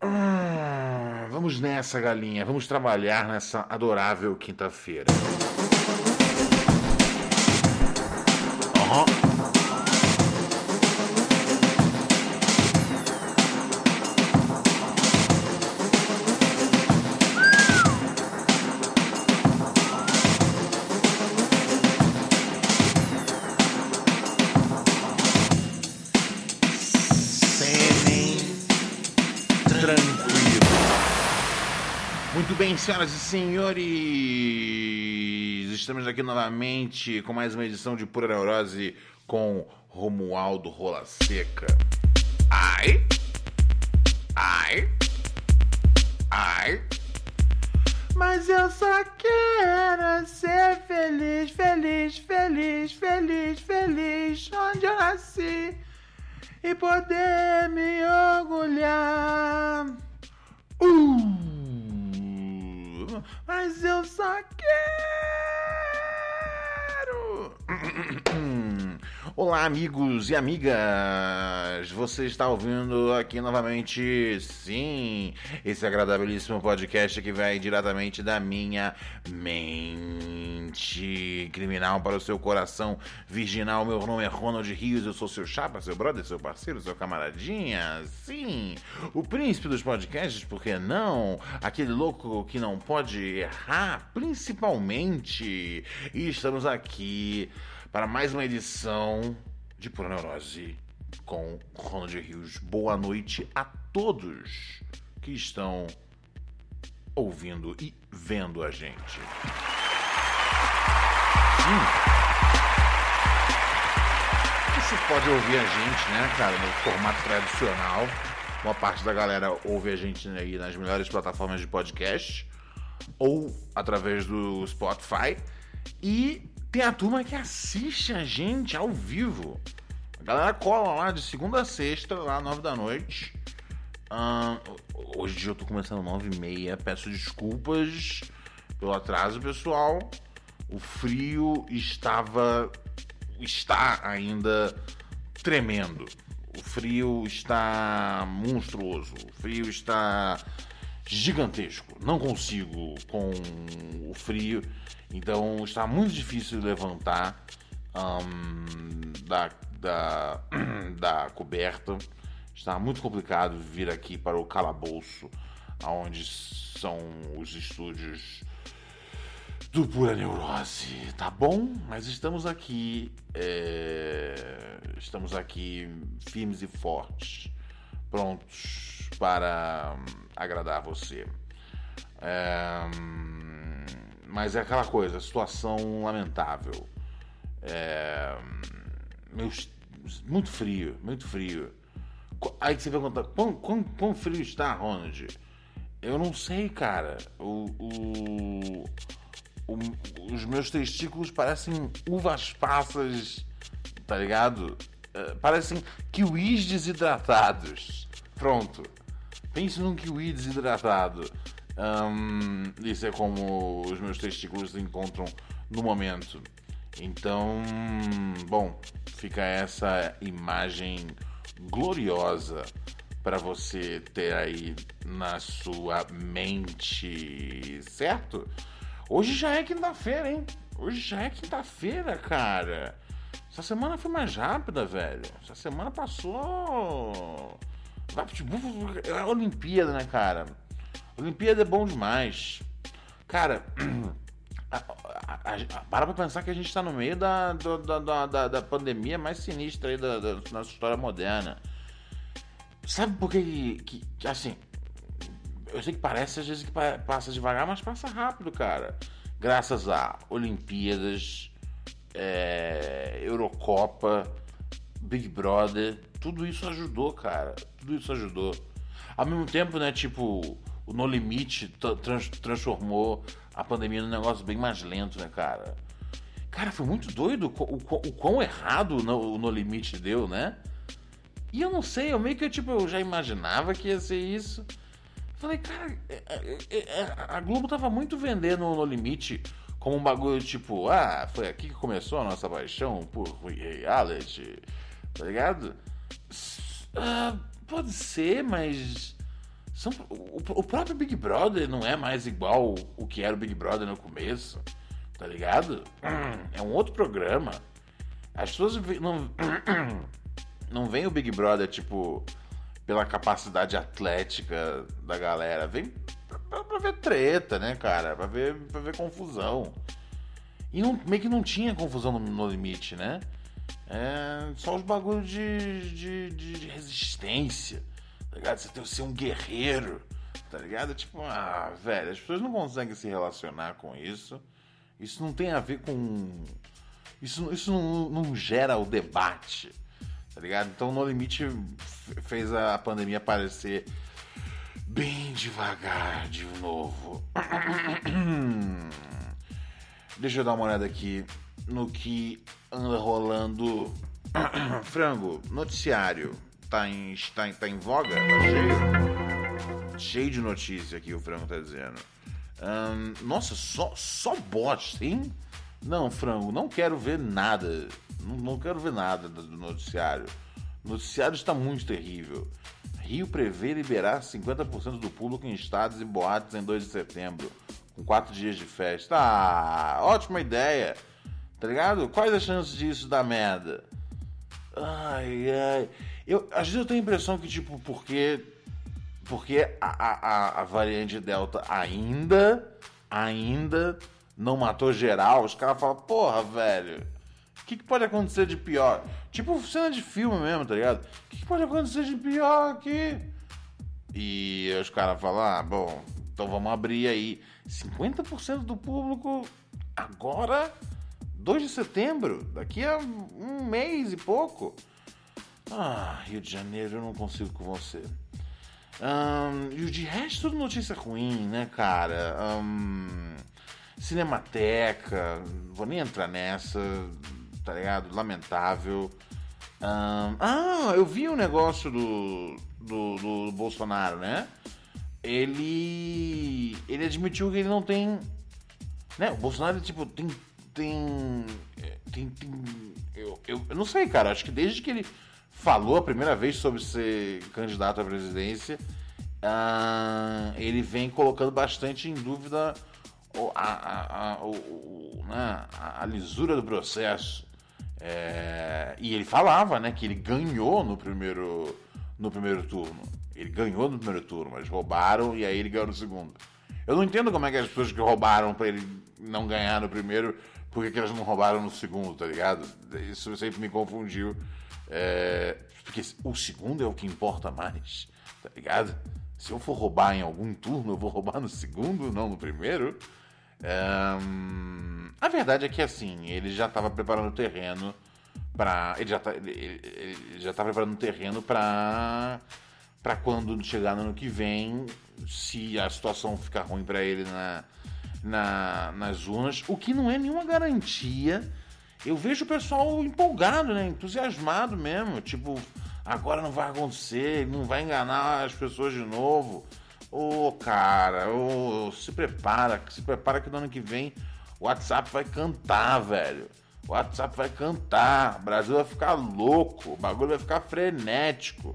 Ah, vamos nessa, galinha. Vamos trabalhar nessa adorável quinta-feira. Aham. Bem, senhoras e senhores, estamos aqui novamente com mais uma edição de Pura Neurose com Romualdo Rola Seca. Ai, ai, ai. Mas eu só quero ser feliz, feliz, feliz, feliz, feliz, onde eu nasci e poder me orgulhar. Uh, mas eu só quero. Olá, amigos e amigas! Você está ouvindo aqui novamente, sim, esse agradabilíssimo podcast que vai diretamente da minha mente criminal para o seu coração virginal. Meu nome é Ronald Rios, eu sou seu chapa, seu brother, seu parceiro, seu camaradinha. Sim, o príncipe dos podcasts, por que não? Aquele louco que não pode errar, principalmente. E estamos aqui para mais uma edição de Pura Neurose com Ronald Rios. Boa noite a todos que estão ouvindo e vendo a gente. Sim. Você pode ouvir a gente, né, cara, no formato tradicional. Uma parte da galera ouve a gente aí nas melhores plataformas de podcast ou através do Spotify. E tem a turma que assiste a gente ao vivo. A galera cola lá de segunda a sexta, lá nove da noite. Hoje eu tô começando nove e meia. Peço desculpas pelo atraso, pessoal. O frio estava. está ainda tremendo. O frio está monstruoso. O frio está gigantesco. Não consigo com o frio. Então está muito difícil levantar ahn, da, da, da coberta. Está muito complicado vir aqui para o calabouço, onde são os estúdios do Pura Neurose, tá bom? Mas estamos aqui, é, estamos aqui firmes e fortes, prontos para hum, agradar você. É, hum, mas é aquela coisa, situação lamentável. É, meus- muito frio, muito frio. Aí você pergunta, quão, quão, quão frio está, Ronald? Eu não sei, cara. O, o- o- os meus testículos parecem uvas passas, tá ligado? É, parecem kiwis desidratados. Pronto. Pense num kiwi desidratado. Ahn, isso é como os meus testículos se encontram no momento. Então, bom, fica essa imagem gloriosa para você ter aí na sua mente, certo? Hoje já é quinta-feira, hein? Hoje já é quinta-feira, cara. Essa semana foi mais rápida, velho. Essa semana passou. É Olimpíada, né, cara? Olimpíada é bom demais. Cara, a- a- a- para pra pensar que a gente tá no meio da, da, da, da, da pandemia mais sinistra aí da, da nossa história moderna. Sabe por que, que, que, assim, eu sei que parece às vezes que pa- passa devagar, mas passa rápido, cara. Graças a Olimpíadas, é, Eurocopa, Big Brother, tudo isso ajudou, cara. Tudo isso ajudou. Ao mesmo tempo, né, tipo, o No Limite trans transformou a pandemia num negócio bem mais lento, né, cara? Cara, foi muito doido o, o, o quão errado o no, Limite deu, né? E eu não sei, eu meio que tipo, eu já imaginava que ia ser isso. Falei, cara, é, é, é, a Globo tava muito vendendo o No Limite como um bagulho tipo, ah, foi aqui que começou a nossa paixão por reality, tá ligado? Uh, pode ser, mas. São, o, o, próprio Big Brother não é mais igual o que era o Big Brother no começo, tá ligado? É um outro programa. As pessoas não. Não vem o Big Brother, tipo, pela capacidade atlética da galera. Vem pra, pra ver treta, né, cara? Pra ver, pra ver confusão. E não, meio que não tinha confusão no, no limite, né? É, só os bagulhos de, de, de, de, resistência, tá ligado? Você tem que ser um guerreiro, tá ligado? Tipo, ah, velho, as pessoas não conseguem se relacionar com isso. Isso não tem a ver com. Isso, isso não, não gera o debate, tá ligado? Então, No Limite fez a pandemia aparecer bem devagar de novo. Deixa eu dar uma olhada aqui no que anda rolando. Frango, noticiário. Tá em, tá em, tá em voga? Tá cheio? Cheio de notícia aqui, o Frango tá dizendo. Nossa, só, só bot, sim? Não, Frango, não quero ver nada. Não, não quero ver nada do noticiário. O noticiário está muito terrível. Rio prevê liberar 50% do público em estados e boates em 2 de setembro, com 4 dias de festa. Ah, ótima ideia! Tá ligado? Quais as chances disso dar merda? Ai, ai. Eu, às vezes eu tenho a impressão que, tipo, porque. Porque a, a, a variante Delta ainda. Ainda não matou geral, os caras falam, porra, velho. O que, que, pode acontecer de pior? Tipo cena de filme mesmo, tá ligado? O que, que pode acontecer de pior aqui? E os caras falam, ah, bom, então vamos abrir aí. 50% do público agora 2 de setembro, daqui a um mês e pouco. Ah, Rio de Janeiro, eu não consigo com você. Um, e de resto, tudo notícia ruim, né, cara? Um, Cinemateca, vou nem entrar nessa, tá ligado? Lamentável. Um, ah, eu vi o um negócio do, do, do, Bolsonaro, né? Ele. Ele admitiu que ele não tem. Né? O Bolsonaro, tipo, tem tem. tem, tem eu, eu, eu, não sei, cara. Acho que desde que ele falou a primeira vez sobre ser candidato à presidência, uh, ele vem colocando bastante em dúvida a, a, a, né, a, lisura do processo. É, e ele falava né, que ele ganhou no primeiro, no primeiro turno. Ele ganhou no primeiro turno, mas roubaram e aí ele ganhou no segundo. Eu não entendo como é que as pessoas que roubaram para ele não ganhar no primeiro por que, que elas não roubaram no segundo, tá ligado? Isso sempre me confundiu. É, porque o segundo é o que importa mais, tá ligado? Se eu for roubar em algum turno, eu vou roubar no segundo, não no primeiro. É, a verdade é que assim, ele já estava preparando o terreno para ele já tá, ele, ele já tá preparando o terreno para para quando chegar no ano que vem, se a situação ficar ruim para ele na na, nas urnas, o que não é nenhuma garantia. Eu vejo o pessoal empolgado, né? Entusiasmado mesmo. Tipo, agora não vai acontecer, não vai enganar as pessoas de novo. Ô, oh, cara, oh, se prepara, se prepara que no ano que vem o WhatsApp vai cantar, velho. O WhatsApp vai cantar, o Brasil vai ficar louco, o bagulho vai ficar frenético,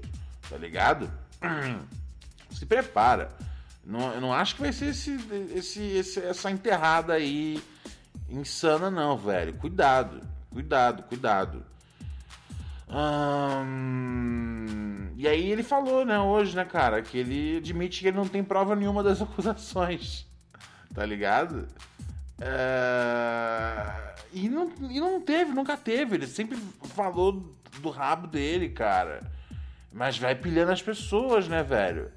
tá ligado? Se prepara. Não, eu não acho que vai ser esse, esse, esse, essa enterrada aí insana, não, velho. Cuidado, cuidado, cuidado. Hum, e aí ele falou, né, hoje, né, cara, que ele admite que ele não tem prova nenhuma das acusações. Tá ligado? É... E, não, e não teve, nunca teve. Ele sempre falou do rabo dele, cara. Mas vai pilhando as pessoas, né, velho?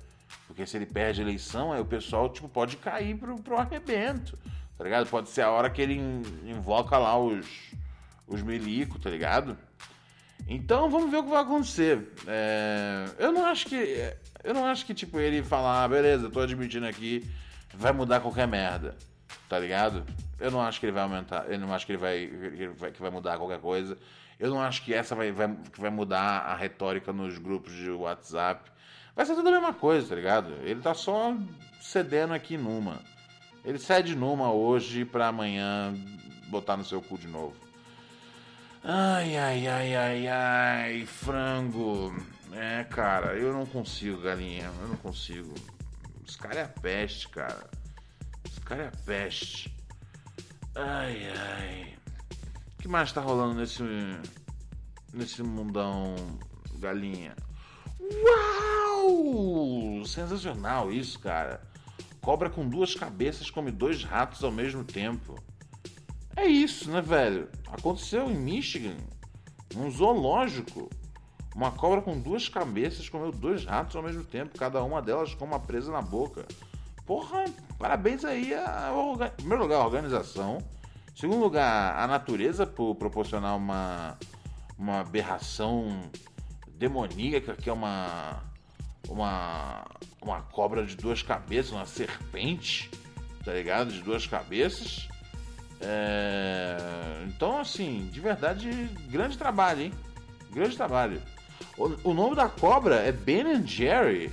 Porque se ele perde a eleição, aí o pessoal tipo, pode cair pro, pro arrebento, tá ligado? Pode ser a hora que ele invoca lá os, os milicos, tá ligado? Então vamos ver o que vai acontecer. É, eu não acho que. Eu não acho que, tipo, ele falar, ah, beleza, tô admitindo aqui, vai mudar qualquer merda. Tá ligado? Eu não acho que ele vai aumentar. Eu não acho que ele vai, que vai mudar qualquer coisa. Eu não acho que essa vai, vai, que vai mudar a retórica nos grupos de WhatsApp. Vai ser tudo a mesma coisa, tá ligado? Ele tá só cedendo aqui numa. Ele cede numa hoje pra amanhã botar no seu cu de novo. Ai, ai, ai, ai, ai, frango. É, cara, eu não consigo, galinha. Eu não consigo. Esse cara é a peste, cara. Esse cara é a peste. Ai, ai. O que mais tá rolando nesse. nesse mundão, galinha? Uau! Sensacional isso, cara. Cobra com duas cabeças come dois ratos ao mesmo tempo. É isso, né, velho? Aconteceu em Michigan, num zoológico. Uma cobra com duas cabeças comeu dois ratos ao mesmo tempo, cada uma delas com uma presa na boca. Porra, parabéns aí a, primeiro lugar, a organização. Segundo lugar, a natureza por proporcionar uma, uma aberração demoníaca que é uma, uma, uma cobra de duas cabeças, uma serpente, tá ligado? De duas cabeças. É... Então, assim, de verdade, grande trabalho, hein? Grande trabalho. O, o nome da cobra é Ben Jerry.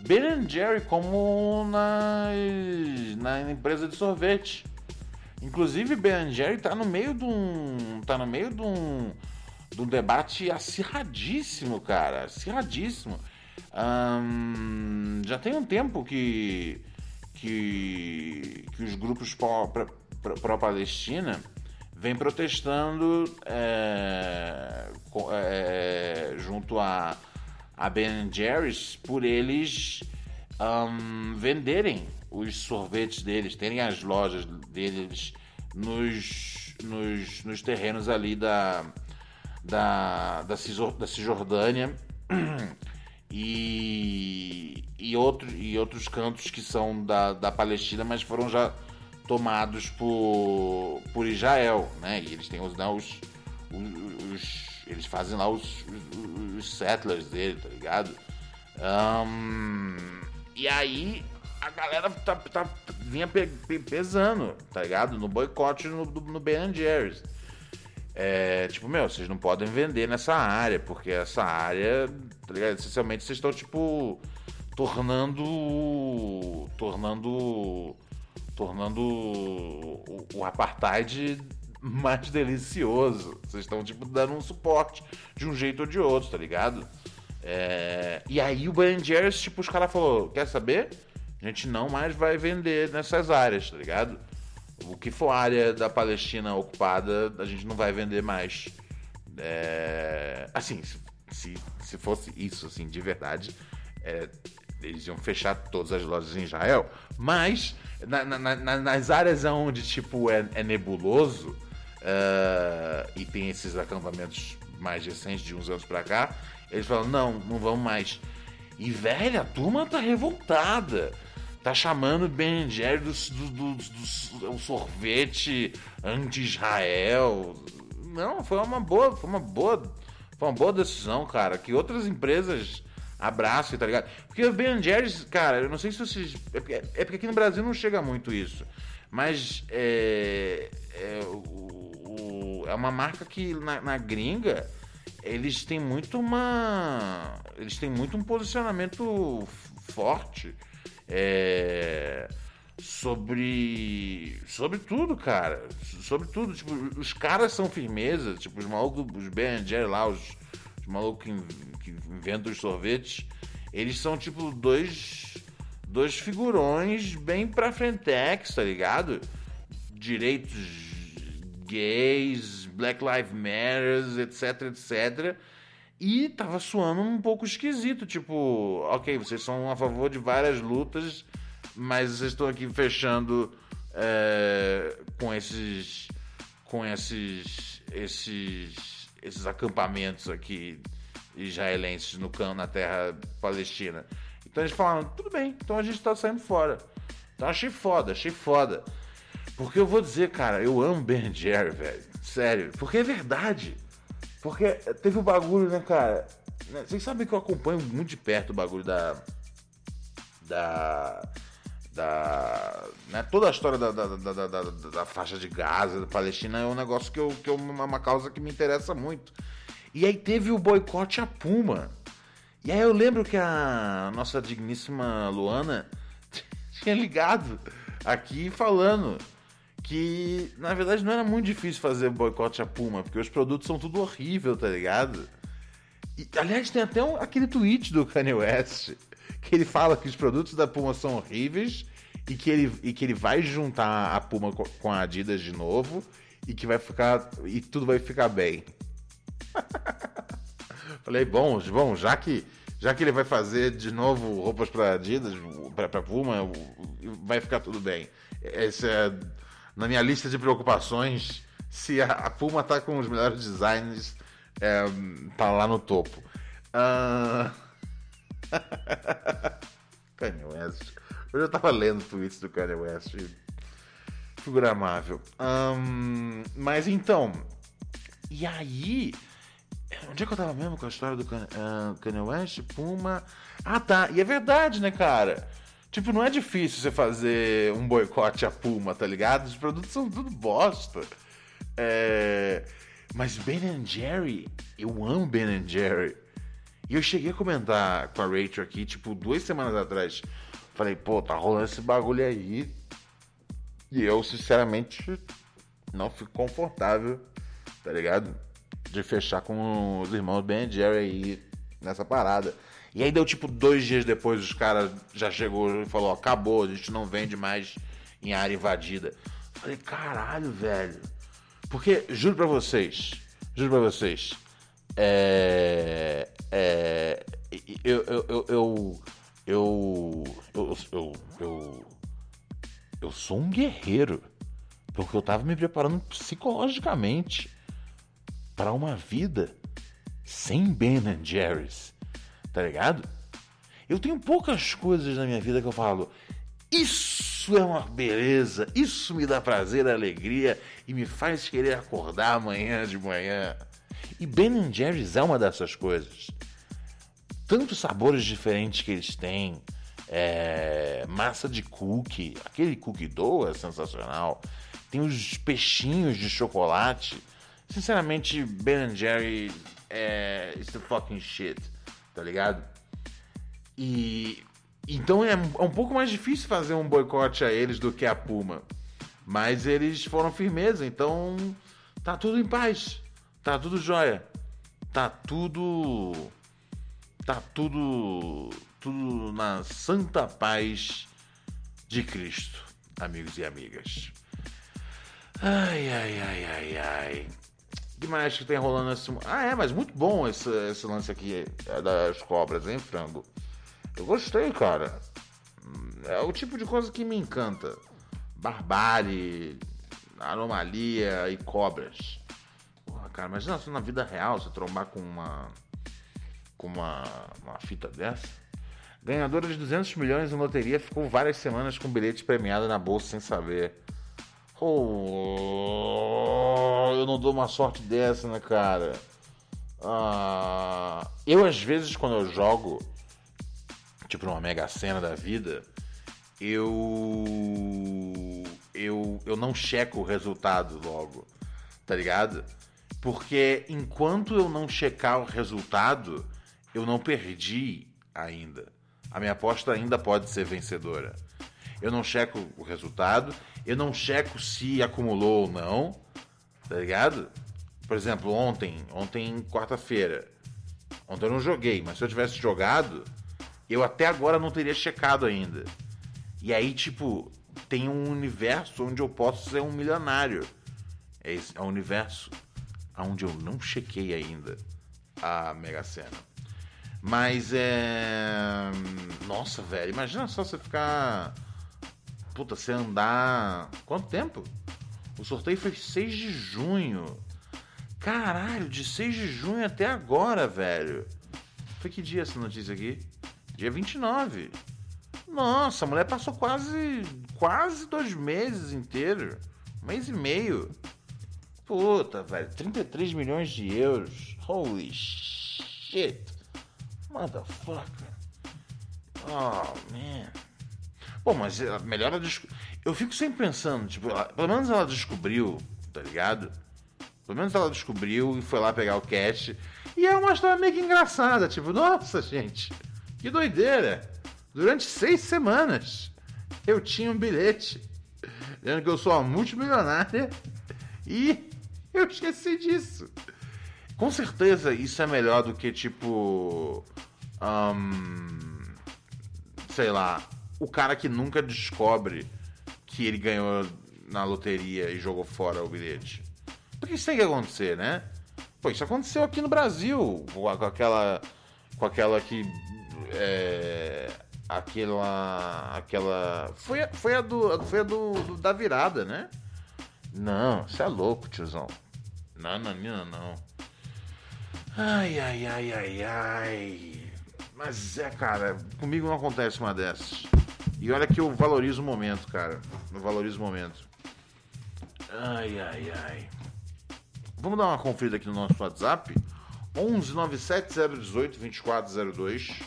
Ben Jerry, como na, na empresa de sorvete. Inclusive, Ben Jerry tá no meio de um. tá no meio de um. De um debate acirradíssimo, cara. Acirradíssimo. já tem um tempo que. que, que os grupos pró-Palestina vem protestando é, é, junto a, a Ben Jerry's por eles venderem os sorvetes deles, terem as lojas deles nos, nos, nos terrenos ali da, da, da, Cisjordânia e, e, outro, e outros cantos que são da, da Palestina, mas foram já tomados por, por Israel, né? E eles têm os, né, os, os, os eles fazem lá os, os, settlers dele, tá ligado? Um, e aí a galera tá, tá, vinha pe, pe, pesando, tá ligado? No boicote no, no Ben Jerry's. É, tipo, meu, vocês não podem vender nessa área, porque essa área, tá ligado? Essencialmente vocês estão, tipo, tornando. tornando tornando o, o apartheid mais delicioso. Vocês estão, tipo, dando um suporte de um jeito ou de outro, tá ligado? É... E aí o Ben Jerry's, tipo, os caras falaram, quer saber? A gente não mais vai vender nessas áreas, tá ligado? O que for área da Palestina ocupada, a gente não vai vender mais. É... Assim, se, se fosse isso, assim, de verdade, é... eles iam fechar todas as lojas em Israel. Mas na, na, na, nas áreas onde tipo é, é nebuloso uh, e tem esses acampamentos mais recentes de uns anos pra cá, eles falam, não, não vamos mais. E velho, a turma tá revoltada. Tá chamando Ben Jerry do, do, do, do sorvete anti-Israel. Não, foi uma boa, foi uma boa, foi uma boa decisão, cara. Que outras empresas abraço, tá ligado? Porque o Ben Jerry's, cara, eu não sei se vocês. É porque, é porque aqui no Brasil não chega muito isso. Mas é, é, o, o, é uma marca que na, na, gringa eles têm muito uma. Eles têm muito um posicionamento forte. É, sobre sobre tudo, cara. Sobre tudo. Tipo, os caras são firmeza. Tipo, os malucos, os Ben Jerry lá, os, os malucos que, inventam os sorvetes, eles são tipo dois dois figurões bem pra frentex, tá ligado? Direitos gays, Black Lives Matter, etc, etc. E tava suando um pouco esquisito, tipo, ok, vocês são a favor de várias lutas, mas vocês estão aqui fechando é, com esses com esses esses esses acampamentos aqui israelenses no campo, na terra palestina. Então eles falaram, tudo bem, então a gente tá saindo fora. Então achei foda, achei foda. Porque eu vou dizer, cara, eu amo Ben Jerry, velho. Sério. Porque é verdade. Porque teve o bagulho, né, cara? né, vocês sabem que eu acompanho muito de perto o bagulho da. Da. Da. Né, toda a história da, da, da, da, da faixa de Gaza, da Palestina, é um negócio que, eu, que é uma causa que me interessa muito. E aí teve o boicote à Puma. E aí eu lembro que a nossa digníssima Luana tinha ligado aqui falando que na verdade não era muito difícil fazer boicote à Puma, porque os produtos são tudo horrível, tá ligado? E, aliás, tem até um, aquele tweet do Kanye West que ele fala que os produtos da Puma são horríveis e que ele, e que ele vai juntar a Puma com a Adidas de novo e que vai ficar e tudo vai ficar bem. Falei, bom, bom, já que já que ele vai fazer de novo roupas para Adidas, para Puma, vai ficar tudo bem. Essa é na minha lista de preocupações se a, Puma tá com os melhores designs, é, tá lá no topo. Uh... Kanye West. Hoje eu tava lendo tweets do Kanye West. Programável. Um, mas então. E aí. Onde é que eu tava mesmo com a história do Kanye, uh, Kanye West? Puma. Ah, tá. E é verdade, né, cara? Tipo, não é difícil você fazer um boicote à Puma, tá ligado? Os produtos são tudo bosta. É... Mas Ben Jerry, eu amo Ben Jerry. E eu cheguei a comentar com a Rachel aqui, tipo, duas semanas atrás. Falei, pô, tá rolando esse bagulho aí. E eu, sinceramente, não fico confortável, tá ligado? De fechar com os irmãos Ben Jerry aí nessa parada. E aí deu tipo dois dias depois, os caras já chegou e falou: acabou, a gente não vende mais em área invadida. Falei, caralho, velho. Porque, juro pra vocês, juro pra vocês, é. É. Eu. Eu. Eu. Eu. Eu. Eu. Eu. eu, eu sou um guerreiro. Porque eu tava me preparando psicologicamente para uma vida sem Ben Jerry's tá ligado? Eu tenho poucas coisas na minha vida que eu falo, isso é uma beleza, isso me dá prazer, alegria e me faz querer acordar amanhã de manhã. E Ben Jerry's é uma dessas coisas. Tantos sabores diferentes que eles têm. É, massa de cookie, aquele cookie dough é sensacional. Tem os peixinhos de chocolate. Sinceramente, Ben Jerry é it's the fucking shit tá ligado? E então é, é um pouco mais difícil fazer um boicote a eles do que a Puma. Mas eles foram firmeza, então tá tudo em paz. Tá tudo jóia. Tá tudo. Tá tudo. Tudo na santa paz de Cristo, amigos e amigas. Ai, ai, ai, ai, ai que mais que tem rolando esse. Ah, é, mas muito bom esse, esse lance aqui é, das cobras, hein, frango? Eu gostei, cara. É o tipo de coisa que me encanta. Barbárie, anomalia e cobras. Porra, cara, imagina se na vida real você trombar com uma. com uma, uma fita dessa. Ganhadora de 200 milhões em loteria ficou várias semanas com bilhete premiado na bolsa sem saber. Oh, eu não dou uma sorte dessa, né, cara? Ah, eu, às vezes, quando eu jogo, tipo numa mega cena da vida, eu. Eu, eu não checo o resultado logo, tá ligado? Porque enquanto eu não checar o resultado, eu não perdi ainda. A minha aposta ainda pode ser vencedora. Eu não checo o resultado eu não checo se acumulou ou não, tá ligado? Por exemplo, ontem, ontem quarta-feira, ontem eu não joguei, mas se eu tivesse jogado, eu até agora não teria checado ainda. E aí, tipo, tem um universo onde eu posso ser um milionário. É, esse, é um universo onde eu não chequei ainda a Mega Sena. Mas é. Nossa, velho, imagina só você ficar Puta, você andar. Quanto tempo? O sorteio foi 6 de junho. Caralho, de 6 de junho até agora, velho. Foi que dia essa notícia aqui? Dia 29. Nossa, a mulher passou quase. quase dois meses inteiros. Um mês e meio. Puta, velho. 33 milhões de euros. Holy shit. Motherfucker. Oh, man. Bom, mas melhor ela Eu fico sempre pensando, tipo, ela, pelo menos ela descobriu, tá ligado? Pelo menos ela descobriu e foi lá pegar o cat. E é uma história meio que engraçada, tipo, nossa, gente, que doideira. Durante seis semanas eu tinha um bilhete dizendo que eu sou uma multimilionária e eu esqueci disso. Com certeza isso é melhor do que tipo. Um, sei lá, o cara que nunca descobre que ele ganhou na loteria e jogou fora o bilhete. Porque isso tem que acontecer, né? Pô, isso aconteceu aqui no Brasil, com aquela. Com aquela que. É, aquela. Aquela. Foi, foi a, do, foi a do, do, da virada, né? Não, você é louco, tiozão. Não, não, não, não. Ai, ai, ai, ai, ai. Mas é, cara, comigo não acontece uma dessas. E olha que eu valorizo o momento, cara. Eu valorizo o momento. Ai, ai, ai. Vamos dar uma conferida aqui no nosso WhatsApp. 11 97 018 2402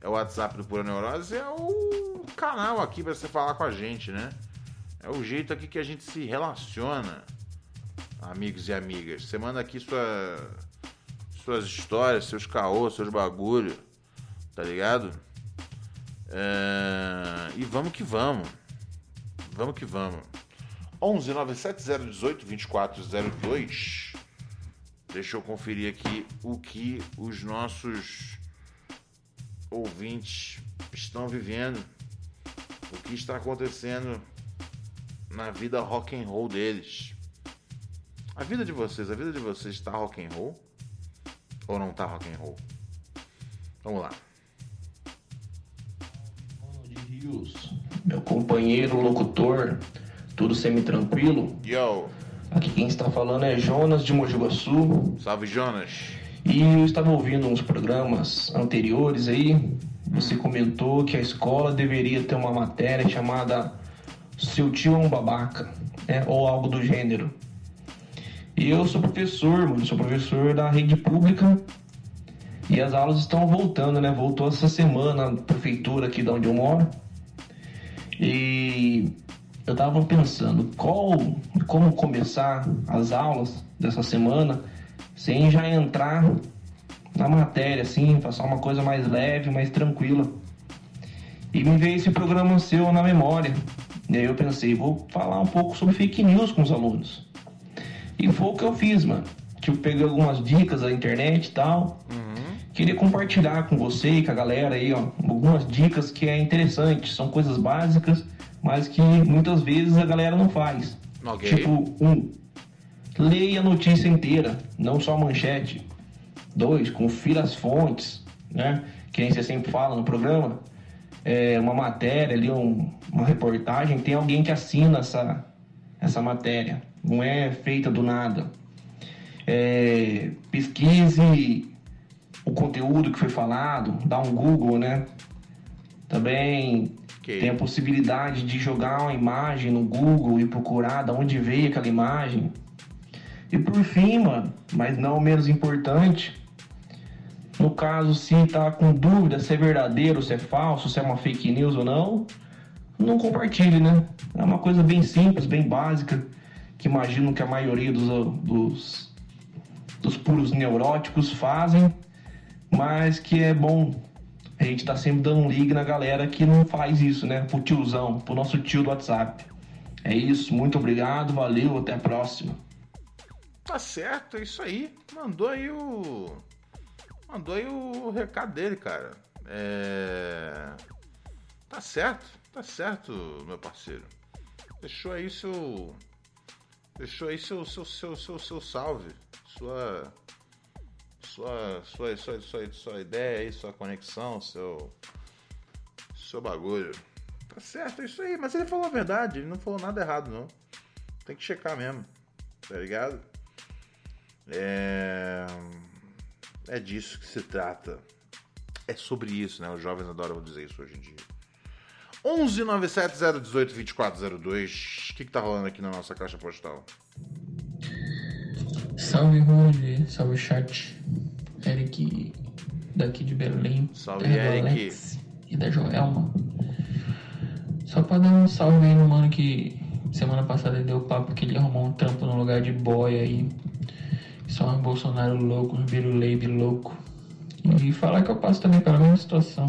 é o WhatsApp do Pura Neurose. É o canal aqui para você falar com a gente, né? É o jeito aqui que a gente se relaciona, amigos e amigas. Você manda aqui sua, suas histórias, seus caôs, seus bagulho, tá ligado? É... E vamos que vamos. Vamos que vamos. 11 97018 2402. Deixa eu conferir aqui o que os nossos ouvintes estão vivendo. O que está acontecendo na vida rock and roll deles. A vida de vocês, a vida de vocês está rock and roll ou não está rock and roll? Vamos lá. Rios, meu companheiro locutor, tudo semi-tranquilo? Yo! Aqui quem está falando é Jonas de Mogi Guaçu. Salve, Jonas! E eu estava ouvindo uns programas anteriores aí. Você comentou que a escola deveria ter uma matéria chamada Seu tio é um babaca, né? Ou algo do gênero. E eu sou professor, mano, sou professor da rede pública e as aulas estão voltando, né? Voltou essa semana na prefeitura aqui de onde eu moro. E eu tava pensando qual, como começar as aulas dessa semana sem já entrar na matéria, assim, passar uma coisa mais leve, mais tranquila. E me veio esse programa seu na memória. E aí eu pensei, vou falar um pouco sobre fake news com os alunos. E foi o que eu fiz, mano. Tipo, peguei algumas dicas da internet e tal. Uhum. Queria compartilhar com você e com a galera aí, ó, algumas dicas que é interessante. São coisas básicas, mas que muitas vezes a galera não faz. Okay. Tipo, um, leia a notícia inteira, não só a manchete. Dois, confira as fontes, né? Que nem você sempre fala no programa. É uma matéria ali, um, uma reportagem, tem alguém que assina essa, essa matéria. Não é feita do nada. É, pesquise o conteúdo que foi falado, dá um Google, né? Também okay. tem a possibilidade de jogar uma imagem no Google e procurar de onde veio aquela imagem. E por fim, mano, mas não menos importante, no caso, se tá com dúvida se é verdadeiro, se é falso, se é uma fake news ou não, não compartilhe, né? É uma coisa bem simples, bem básica, que imagino que a maioria dos, dos, dos puros neuróticos fazem mas que é bom a gente tá sempre dando um ligue na galera que não faz isso, né? Pro tiozão, pro nosso tio do WhatsApp. É isso, muito obrigado, valeu, até a próxima. Tá certo, é isso aí. Mandou aí o. Mandou aí o recado dele, cara. É. Tá certo, tá certo, meu parceiro. Deixou aí seu. Deixou aí seu, seu, seu, seu, seu salve. Sua sua, sua, sua, sua, sua ideia aí, sua conexão, seu, seu bagulho. Tá certo, é isso aí. Mas ele falou a verdade, ele não falou nada errado, não. Tem que checar mesmo, tá ligado? É, é disso que se trata. É sobre isso, né? Os jovens adoram dizer isso hoje em dia. 11 97 018 2402. O que, que tá rolando aqui na nossa caixa postal? Salve, Rony. Salve, chat. Eric. daqui de Belém. Salve, Eric. Alex e da Joelma. Só pra dar um salve aí no mano que semana passada deu papo que ele arrumou um trampo no lugar de boy aí. Só um Bolsonaro louco, um Biruleibe louco. E falar que eu passo também pela mesma situação.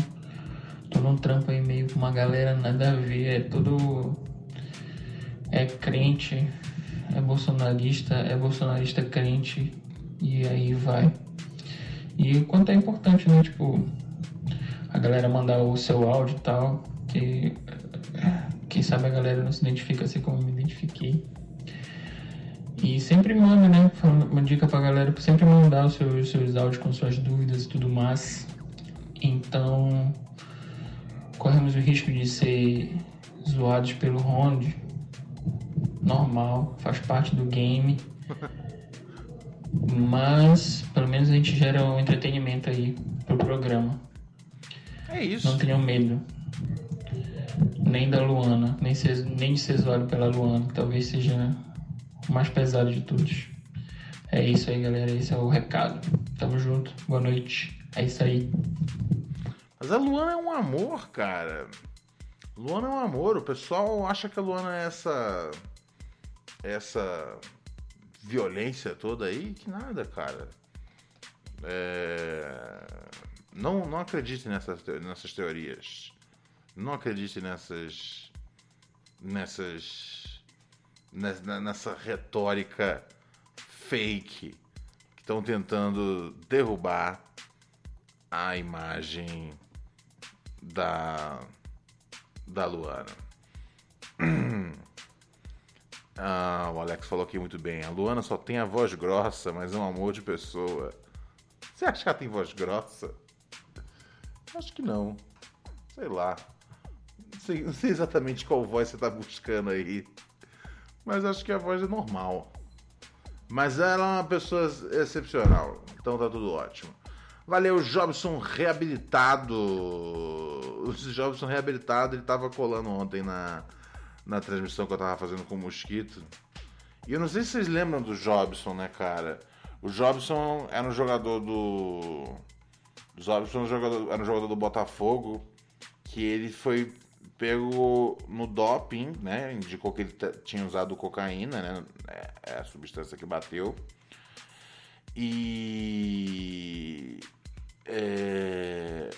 Tô num trampo aí meio com uma galera nada a ver, é tudo. É crente, é bolsonarista, é bolsonarista crente, e aí vai. E o quanto é importante, né? Tipo, a galera mandar o seu áudio e tal, que quem sabe a galera não se identifica assim como me identifiquei. E sempre manda, né? Uma dica pra galera, sempre mandar os seus, seus áudios com suas dúvidas e tudo mais. Então, corremos o risco de ser zoados pelo Ronald. Normal, faz parte do game. Mas, pelo menos a gente gera um entretenimento aí pro programa. É isso. Não tenham medo. Nem da Luana, nem, nem de ser zoado pela Luana. Talvez seja o mais pesado de todos. É isso aí, galera. Esse é o recado. Tamo junto. Boa noite. É isso aí. Mas a Luana é um amor, cara. Luana é um amor. O pessoal acha que a Luana é essa. Essa violência toda aí. Que nada, cara. É... Não, não acredite nessas, nessas teorias. Não acredite nessas. Nessas. Nessa, nessa retórica fake que estão tentando derrubar a imagem da da Luana. Ah, o Alex falou aqui muito bem. A Luana só tem a voz grossa, mas é um amor de pessoa. Você acha que ela tem voz grossa? Acho que não. Sei lá. Não sei, não sei exatamente qual voz você tá buscando aí. Mas acho que a voz é normal. Mas ela é uma pessoa excepcional. Então tá tudo ótimo. Valeu, Jobson reabilitado. O Jobson reabilitado, ele tava colando ontem na, na transmissão que eu tava fazendo com o Mosquito. E eu não sei se vocês lembram do Jobson, né, cara? O Jobson era um jogador do. O Jobson era um jogador, do Botafogo que ele foi pego no doping, né? Indicou que ele tinha usado cocaína, né? É, é a substância que bateu. E. É,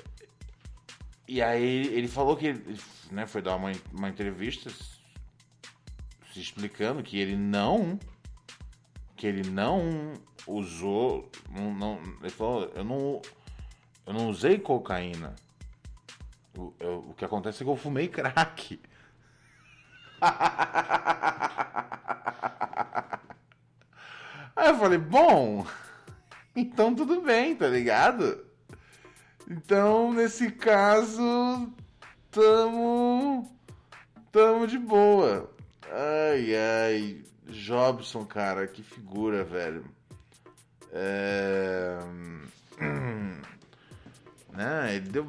e aí ele falou que ele né, foi dar uma, uma entrevista explicando que ele não que ele não usou não, não, ele falou eu não eu não usei cocaína. O, eu, o que acontece é que eu fumei crack. Aí eu falei bom então tudo bem tá ligado? Então nesse caso tamo tamo de boa Ai, ai. Jobson, cara, que figura, velho. É... Né, ele deu.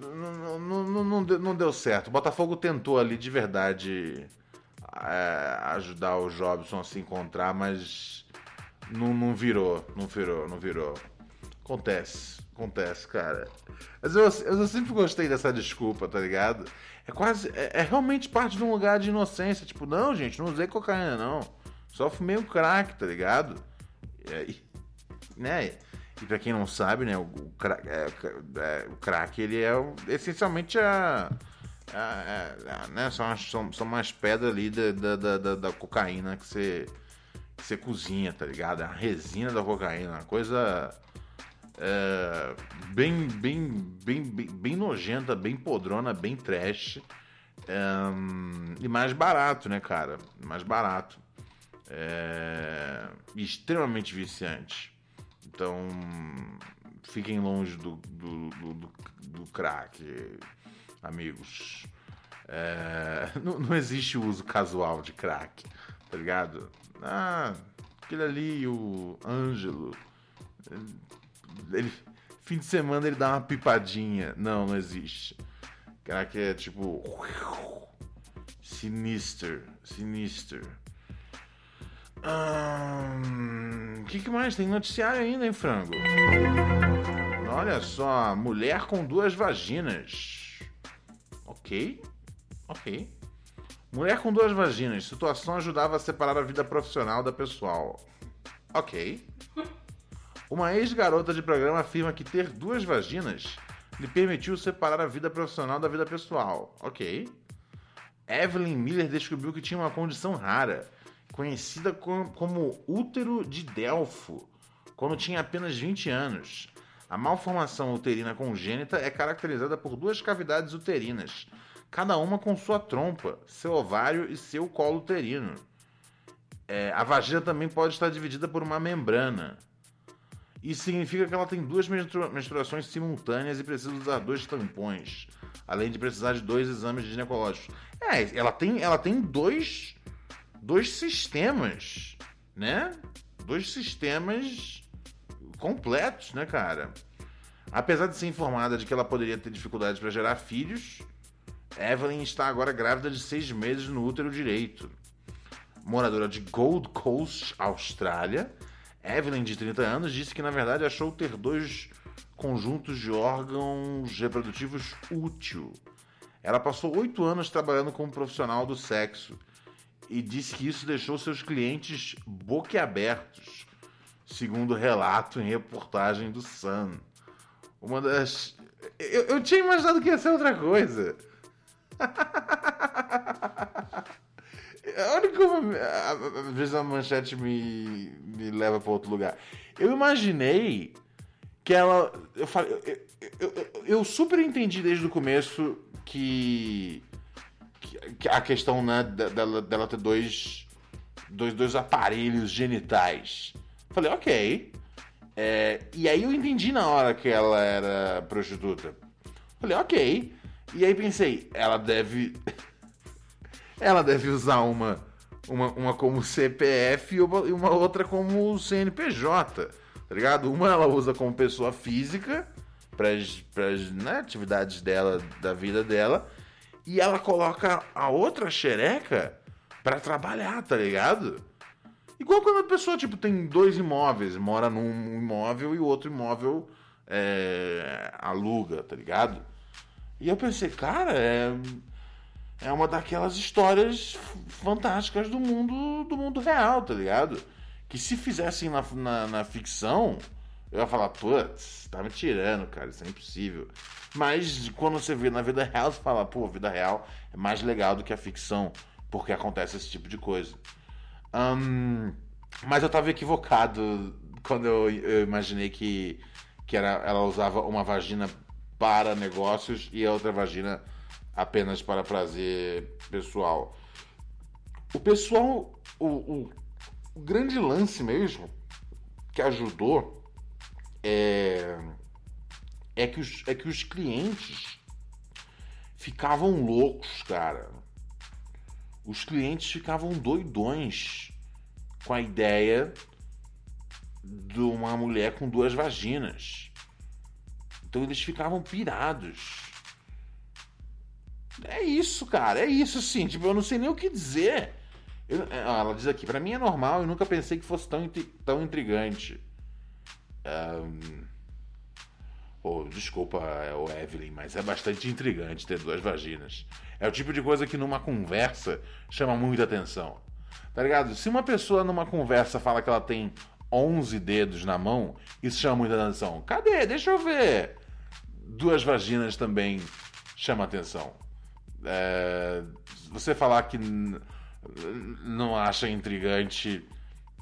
Não, não, não, deu, não deu certo. O Botafogo tentou ali de verdade é, ajudar o Jobson a se encontrar, mas não, não virou, não virou, não virou. Acontece, acontece, cara. Mas eu, eu sempre gostei dessa desculpa, tá ligado? É quase. É, é, realmente parte de um lugar de inocência. Tipo, não, gente, não usei cocaína, não. Só fumei um crack, tá ligado? E, né? E pra quem não sabe, né, o, o, crack, é, é, o crack, ele é essencialmente a. né, são, são, são mais pedras ali da, da, da, da cocaína que você, que você cozinha, tá ligado? É a resina da cocaína, uma coisa é, bem, bem, bem, bem, bem, nojenta, bem podrona, bem trash. É, e mais barato, né, cara? Mais barato. É, extremamente viciante. Então, fiquem longe do, do, do, do, do crack, amigos. É, não, não, existe uso casual de crack, tá ligado? Ah, aquele ali, o Ângelo ele, fim de semana ele dá uma pipadinha. Não, não existe. Caraca, é tipo. Sinister. Sinister. O um, que, que mais? Tem noticiário ainda, hein, frango? olha só, mulher com duas vaginas. Ok, ok. Mulher com duas vaginas. Situação ajudava a separar a vida profissional da pessoal. Ok. Uma ex-garota de programa afirma que ter duas vaginas lhe permitiu separar a vida profissional da vida pessoal. Ok. Evelyn Miller descobriu que tinha uma condição rara, conhecida como útero de Delfo, quando tinha apenas 20 anos. A malformação uterina congênita é caracterizada por duas cavidades uterinas, cada uma com sua trompa, seu ovário e seu colo uterino. É, a vagina também pode estar dividida por uma membrana. Isso significa que ela tem duas menstruações simultâneas e precisa usar dois tampões, além de precisar de dois exames ginecológicos. É, ela tem, ela tem dois, dois sistemas, né? Dois sistemas completos, né, cara? Apesar de ser informada de que ela poderia ter dificuldades para gerar filhos, Evelyn está agora grávida de seis meses no útero direito. Moradora de Gold Coast, Austrália, Evelyn, de 30 anos, disse que na verdade achou ter dois conjuntos de órgãos reprodutivos útil. Ela passou oito anos trabalhando como profissional do sexo e disse que isso deixou seus clientes boquiabertos, segundo relato em reportagem do Sun. Uma das. Eu, eu tinha imaginado que ia ser outra coisa. A única às vezes a manchete me, me leva para outro lugar. Eu imaginei que ela. Eu, falei, eu, eu, eu, super entendi desde o começo que, que a questão né, dela, dela ter dois, dois, dois aparelhos genitais. Falei, ok. É, e aí eu entendi na hora que ela era prostituta. Falei, ok. E aí pensei, ela deve. Ela deve usar uma, uma, uma como CPF e uma, outra como CNPJ, tá ligado? Uma ela usa como pessoa física para as né, atividades dela, da vida dela, e ela coloca a outra xereca para trabalhar, tá ligado? Igual quando a pessoa, tipo, tem dois imóveis, mora num imóvel e o outro imóvel é, aluga, tá ligado? E eu pensei, cara, é, é uma daquelas histórias fantásticas do mundo do mundo real, tá ligado? Que se fizessem na, na, na ficção, eu ia falar, putz, tá me tirando, cara, isso é impossível. Mas quando você vê na vida real, você fala, pô, a vida real é mais legal do que a ficção, porque acontece esse tipo de coisa. Um, mas eu tava equivocado quando eu, eu imaginei que, que era, ela usava uma vagina para negócios e a outra vagina apenas para prazer pessoal. O pessoal, o, o, o grande lance mesmo que ajudou é, é, que os, é que os clientes ficavam loucos, cara. Os clientes ficavam doidões com a ideia de uma mulher com duas vaginas. Então eles ficavam pirados. É isso, cara. É isso, sim. Tipo, eu não sei nem o que dizer. Eu, é, ela diz aqui, para mim é normal, eu nunca pensei que fosse tão, tão intrigante. Um... Oh, desculpa, o Evelyn, mas é bastante intrigante ter duas vaginas. É o tipo de coisa que numa conversa chama muita atenção. Tá ligado? Se uma pessoa numa conversa fala que ela tem 11 dedos na mão, isso chama muita atenção. Cadê? Deixa eu ver. Duas vaginas também chama atenção. É, você falar que não acha intrigante,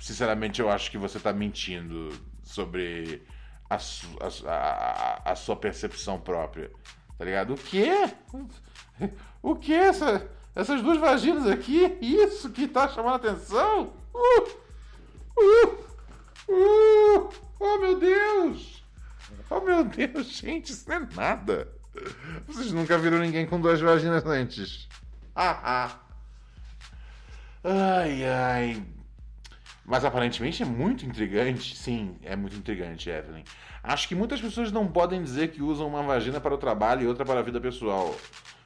sinceramente eu acho que você está mentindo sobre a, a, a, a, sua percepção própria. Tá ligado? O quê? O que? Essa, essas duas vaginas aqui? Isso que tá chamando atenção? Uh, uh, uh, oh meu Deus! Oh meu Deus, gente, isso não é nada. Vocês nunca viram ninguém com duas vaginas antes. Ah, ah. Ai, ai. Mas aparentemente é muito intrigante. Sim, é muito intrigante, Evelyn. Acho que muitas pessoas não podem dizer que usam uma vagina para o trabalho e outra para a vida pessoal.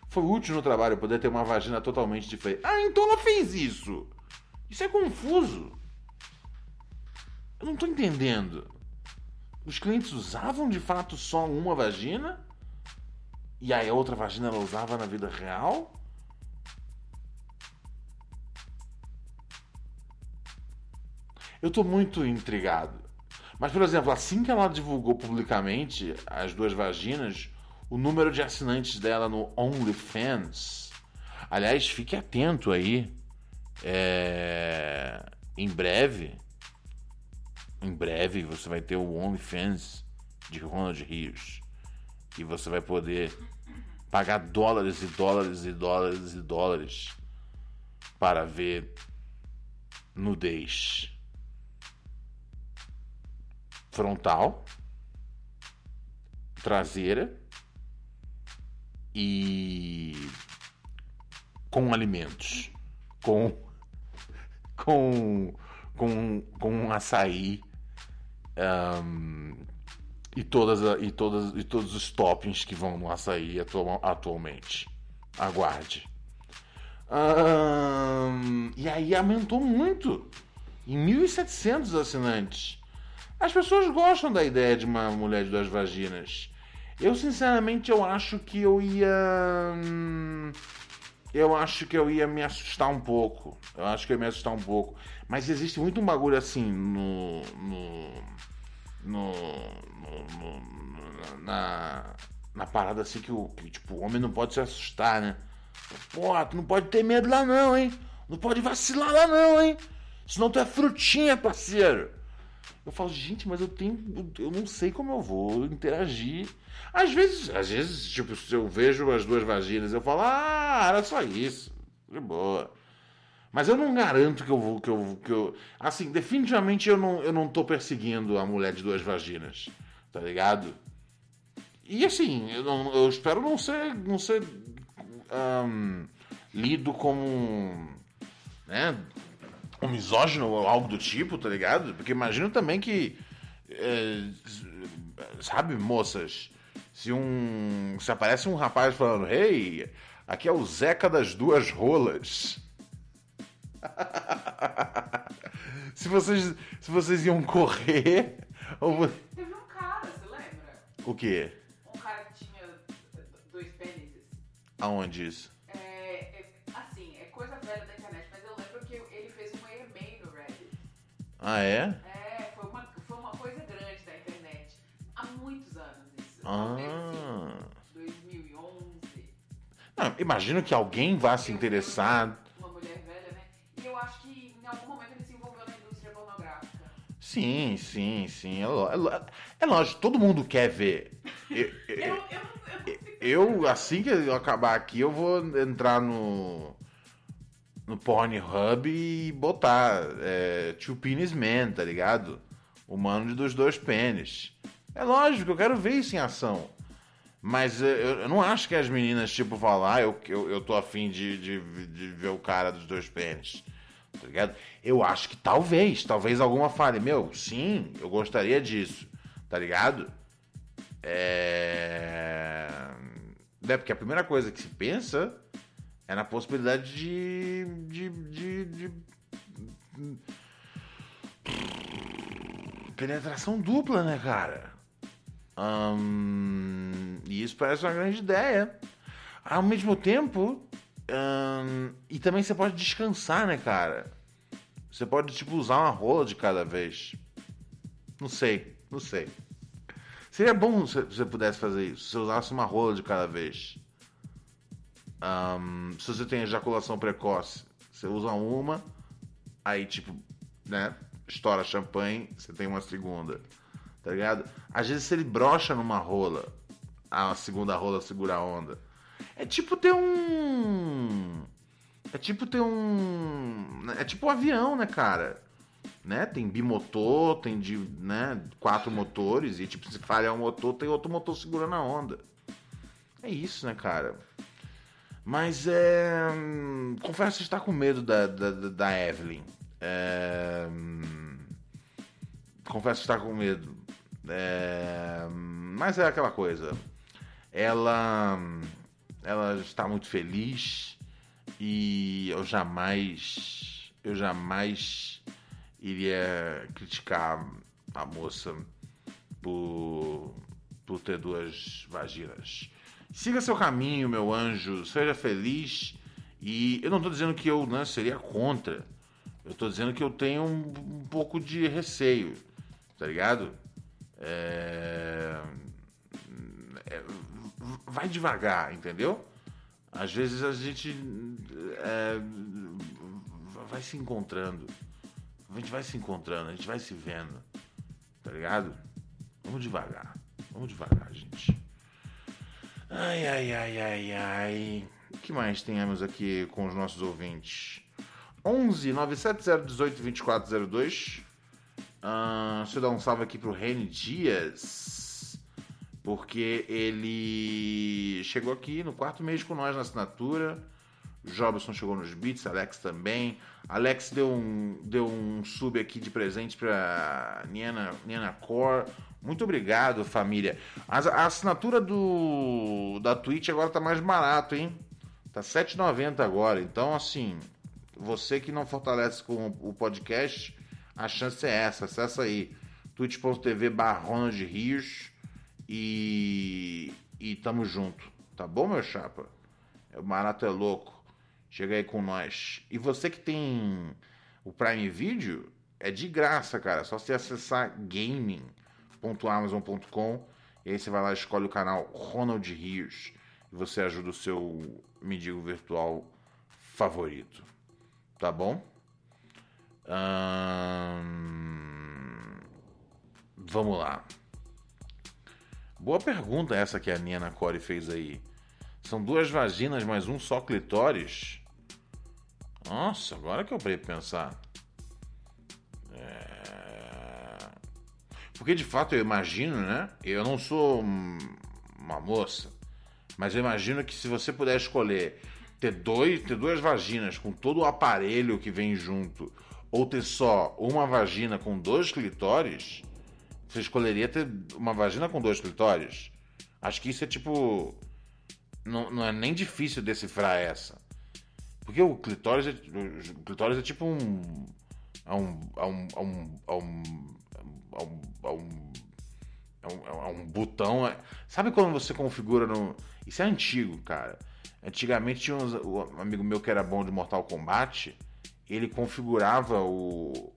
Foi útil no trabalho poder ter uma vagina totalmente diferente. Ah, então ela fez isso. Isso é confuso. Eu não estou entendendo. Os clientes usavam de fato só uma vagina? E aí a outra vagina ela usava na vida real? Eu tô muito intrigado. Mas, por exemplo, assim que ela divulgou publicamente as duas vaginas, o número de assinantes dela no OnlyFans. Aliás, fique atento aí. É... Em breve, em breve você vai ter o OnlyFans de Ronald Rios. E você vai poder pagar dólares e dólares e dólares e dólares para ver nudez frontal, traseira e com alimentos, com com com com açaí um, e todas e todas e todos os toppings que vão no açaí atu atualmente. Aguarde. Um, e aí aumentou muito. Em 1.700 assinantes. As pessoas gostam da ideia de uma mulher de duas vaginas. Eu sinceramente eu acho que eu ia hum, eu acho que eu ia me assustar um pouco. Eu acho que eu ia me assustar um pouco. Mas existe muito um bagulho assim no. no. No. no, no na. na parada assim que o. Que, tipo, homem não pode se assustar, né? Porra, tu não pode ter medo lá não, hein? Não pode vacilar lá não, hein? Senão tu é frutinha, parceiro. Eu falo, gente, mas eu tenho. Eu não sei como eu vou interagir. Às vezes, às vezes, tipo, se eu vejo as duas vaginas, eu falo, ah, era só isso. De boa. Mas eu não garanto que eu vou. Que eu, que eu, assim, definitivamente eu não, eu não tô perseguindo a mulher de duas vaginas. Tá ligado? E assim, eu, não, eu espero não ser. Não ser um, lido como. Né? um misógino ou algo do tipo, tá ligado? Porque imagino também que. É, sabe, moças? Se um. Se aparece um rapaz falando, hey, aqui é o Zeca das duas rolas. se vocês. Se vocês iam correr. Ou... Teve um cara, você lembra? O quê? Um cara que tinha dois pênises. Aonde isso? Ah, é? É, foi uma, foi uma coisa grande da internet. Há muitos anos isso. Ah. 2011. Não, imagino que alguém vá se interessar. Acho que em algum momento ele se envolveu na indústria pornográfica. Sim, sim, sim. É, é, é lógico, todo mundo quer ver. Eu, eu, eu, eu, assim que eu acabar aqui, eu vou entrar no no Pornhub e botar é, Two Penis Man, tá ligado? O mano dos dois pênis. É lógico, eu quero ver isso em ação. Mas é, eu, eu não acho que as meninas, tipo, falar, ah, eu, eu, eu tô afim de, de, de ver o cara dos dois pênis. Tá ligado? Eu acho que talvez, talvez alguma fale, meu, sim, eu gostaria disso. Tá ligado? É. É porque a primeira coisa que se pensa é na possibilidade de. de. de. de... penetração dupla, né, cara? E isso parece uma grande ideia. Ao mesmo tempo. Hum, e também você pode descansar, né, cara? Você pode, tipo, usar uma rola de cada vez. Não sei, não sei. Seria bom se você pudesse fazer isso, se você usasse uma rola de cada vez. Um, se você tem ejaculação precoce, você usa uma, aí tipo, né? Estoura champanhe, você tem uma segunda. Tá ligado? Às vezes se ele brocha numa rola, a segunda rola segura a onda. É tipo ter um. É tipo ter um. É tipo um avião, né, cara? Né? Tem bimotor, tem de, né, quatro motores, e tipo, se falhar um motor, tem outro motor segurando a onda. É isso, né, cara? Mas é. Confesso estar com medo da, da, da Evelyn. É, confesso estar com medo. É, mas é aquela coisa. Ela. Ela está muito feliz. E eu jamais. Eu jamais iria criticar a moça por, por ter duas vaginas. Siga seu caminho, meu anjo, seja feliz. E eu não estou dizendo que eu né, seria contra. Eu estou dizendo que eu tenho um, um, pouco de receio, tá ligado? É... É... Vai devagar, entendeu? Às vezes a gente é... vai se encontrando. A gente vai se encontrando, a gente vai se vendo, tá ligado? Vamos devagar, vamos devagar, gente. Ai, ai, ai, ai, ai. O que mais temos aqui com os nossos ouvintes? 11 970 18 2402. Uh, deixa eu dar um salve aqui pro Reni Dias. Porque ele chegou aqui no quarto mês com nós na assinatura. Jobson chegou nos beats, Alex também. Alex deu um, deu um sub aqui de presente pra Niana, Niana Core. Muito obrigado, família. A, a, assinatura do da Twitch agora tá mais barato, hein? Tá 7,90 agora. Então, assim, você que não fortalece com o podcast, a chance é essa. Acessa aí twitch.tv barra de Rios e, e tamo junto. Tá bom, meu chapa? O barato é louco. Chega aí com nós. E você que tem o Prime Video, é de graça, cara. É só você acessar gaming www.amazon.com e aí você vai lá e escolhe o canal Ronald Rios e você ajuda o seu mendigo virtual favorito. Tá bom? Hum... Vamos lá. Boa pergunta essa que a Nina Core fez aí. São duas vaginas mais um só clitóris? Nossa, agora que eu parei pensar. Porque de fato eu imagino, né? Eu não sou uma moça, mas eu imagino que se você puder escolher ter, dois, ter duas vaginas com todo o aparelho que vem junto, ou ter só uma vagina com dois clitóris, você escolheria ter uma vagina com dois clitóris? Acho que isso é tipo. Não, não é nem difícil decifrar essa. Porque o clitóris é, o clitóris é tipo um. É um, é um, é um, é um a um, a um, a um, a um botão. É, sabe quando você configura no. Isso é antigo, cara. Antigamente tinha uns, um amigo meu que era bom de Mortal Kombat. Ele configurava o.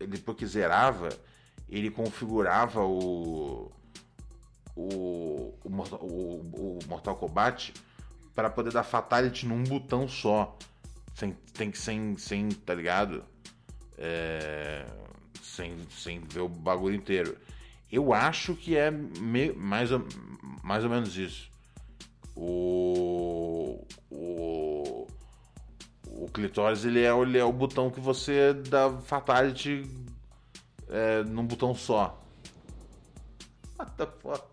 Ele, depois que zerava, ele configurava o. O, o, o, Mortal Kombat para poder dar fatality num botão só. Sem, tem que sem, sem, tá ligado? É sem, sem ver o bagulho inteiro. Eu acho que é me, mais, ou, mais ou menos isso. O, o, o clitóris ele é, ele é o botão que você dá fatality é, num botão só. What the fuck?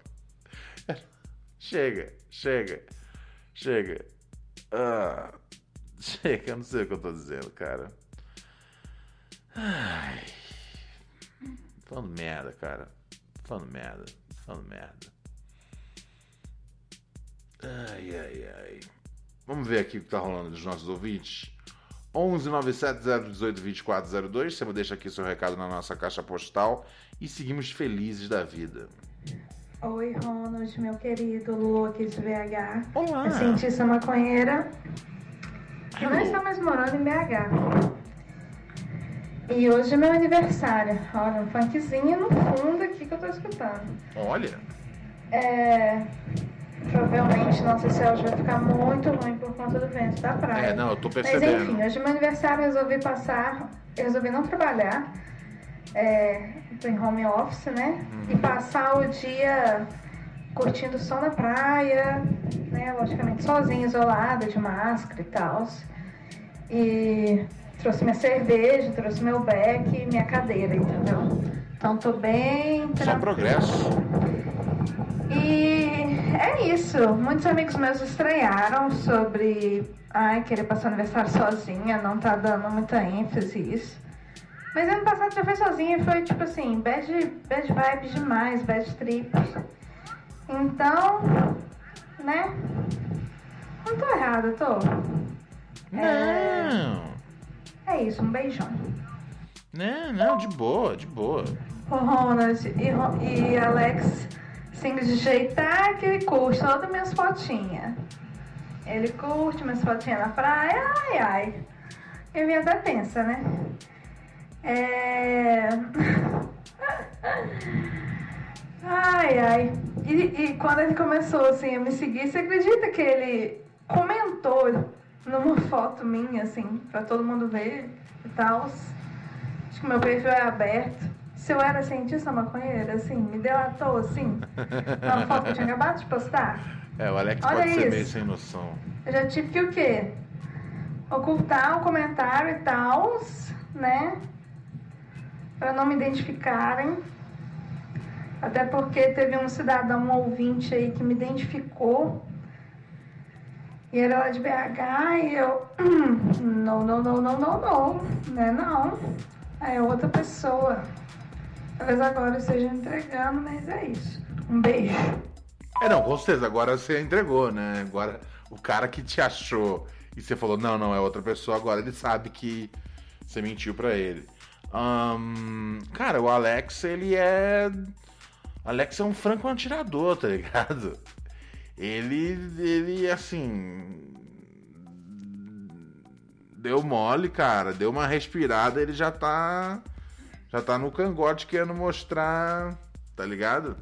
chega, chega, chega. Uh, chega, eu não sei o que eu tô dizendo, cara. Ai. Falando merda, cara. Falando merda. Falando merda. Ai, ai, ai. Vamos ver aqui o que tá rolando dos nossos ouvintes. 11 97 018 2402. Você deixa aqui seu recado na nossa caixa postal e seguimos felizes da vida. Oi, Ronald, meu querido Lu aqui de BH. Olá. É cientista maconheira. Eu não estou mais morando em BH. E hoje é meu aniversário. Olha, um funkzinho no fundo aqui que eu tô escutando. Olha. É. Provavelmente nossa céu vai ficar muito ruim por conta do vento da praia. É, não, eu tô percebendo. Mas enfim, hoje é meu aniversário, eu resolvi passar. Eu resolvi não trabalhar. É, tô em home office, né? Uhum. E passar o dia curtindo o sol na praia, né? Logicamente sozinha, isolada, de máscara e tal. E trouxe minha cerveja, trouxe meu beck, minha cadeira, entendeu? Então tô bem. Só progresso. E é isso. Muitos amigos meus estranharam sobre ai, querer passar aniversário sozinha, não tá dando muita ênfase isso. Mas ano passado já foi sozinha e foi tipo assim, bad, bad vibes demais, bad trips. Então, né? Não tô errada, tô. Não. É... É isso, um beijão. Né, não, de boa, de boa. O Ronald e, e Alex, assim, de jeitar que ele curte todas as minhas fotinhas. Ele curte minhas fotinhas na praia, ai, ai. Eu vim até pensa, né? É... ai, ai. E, e quando ele começou, assim, a me seguir, você acredita que ele comentou numa foto minha, assim, pra todo mundo ver e tal? Acho que meu perfil é aberto. Se eu era cientista maconheira, assim, me delatou, assim, na foto que eu tinha acabado de postar. É, o Alex Olha pode isso. ser meio sem noção. Eu já tive que o quê? Ocultar o comentário e tal, né? Pra não me identificarem. Até porque teve um cidadão um ouvinte aí que me identificou. E era lá de BH e eu. Não, não, não, não, não, não. Né? Não. É outra pessoa. Talvez agora eu esteja entregando, mas é isso. Um beijo. É, não, com certeza. Agora você entregou, né? Agora o cara que te achou e você falou, não, não, é outra pessoa, agora ele sabe que você mentiu para ele. Um, cara, o Alex, ele é. Alex é um franco atirador, tá ligado? Ele, ele, assim. Deu mole, cara. Deu uma respirada, ele já tá. Já tá no cangote querendo mostrar. Tá ligado?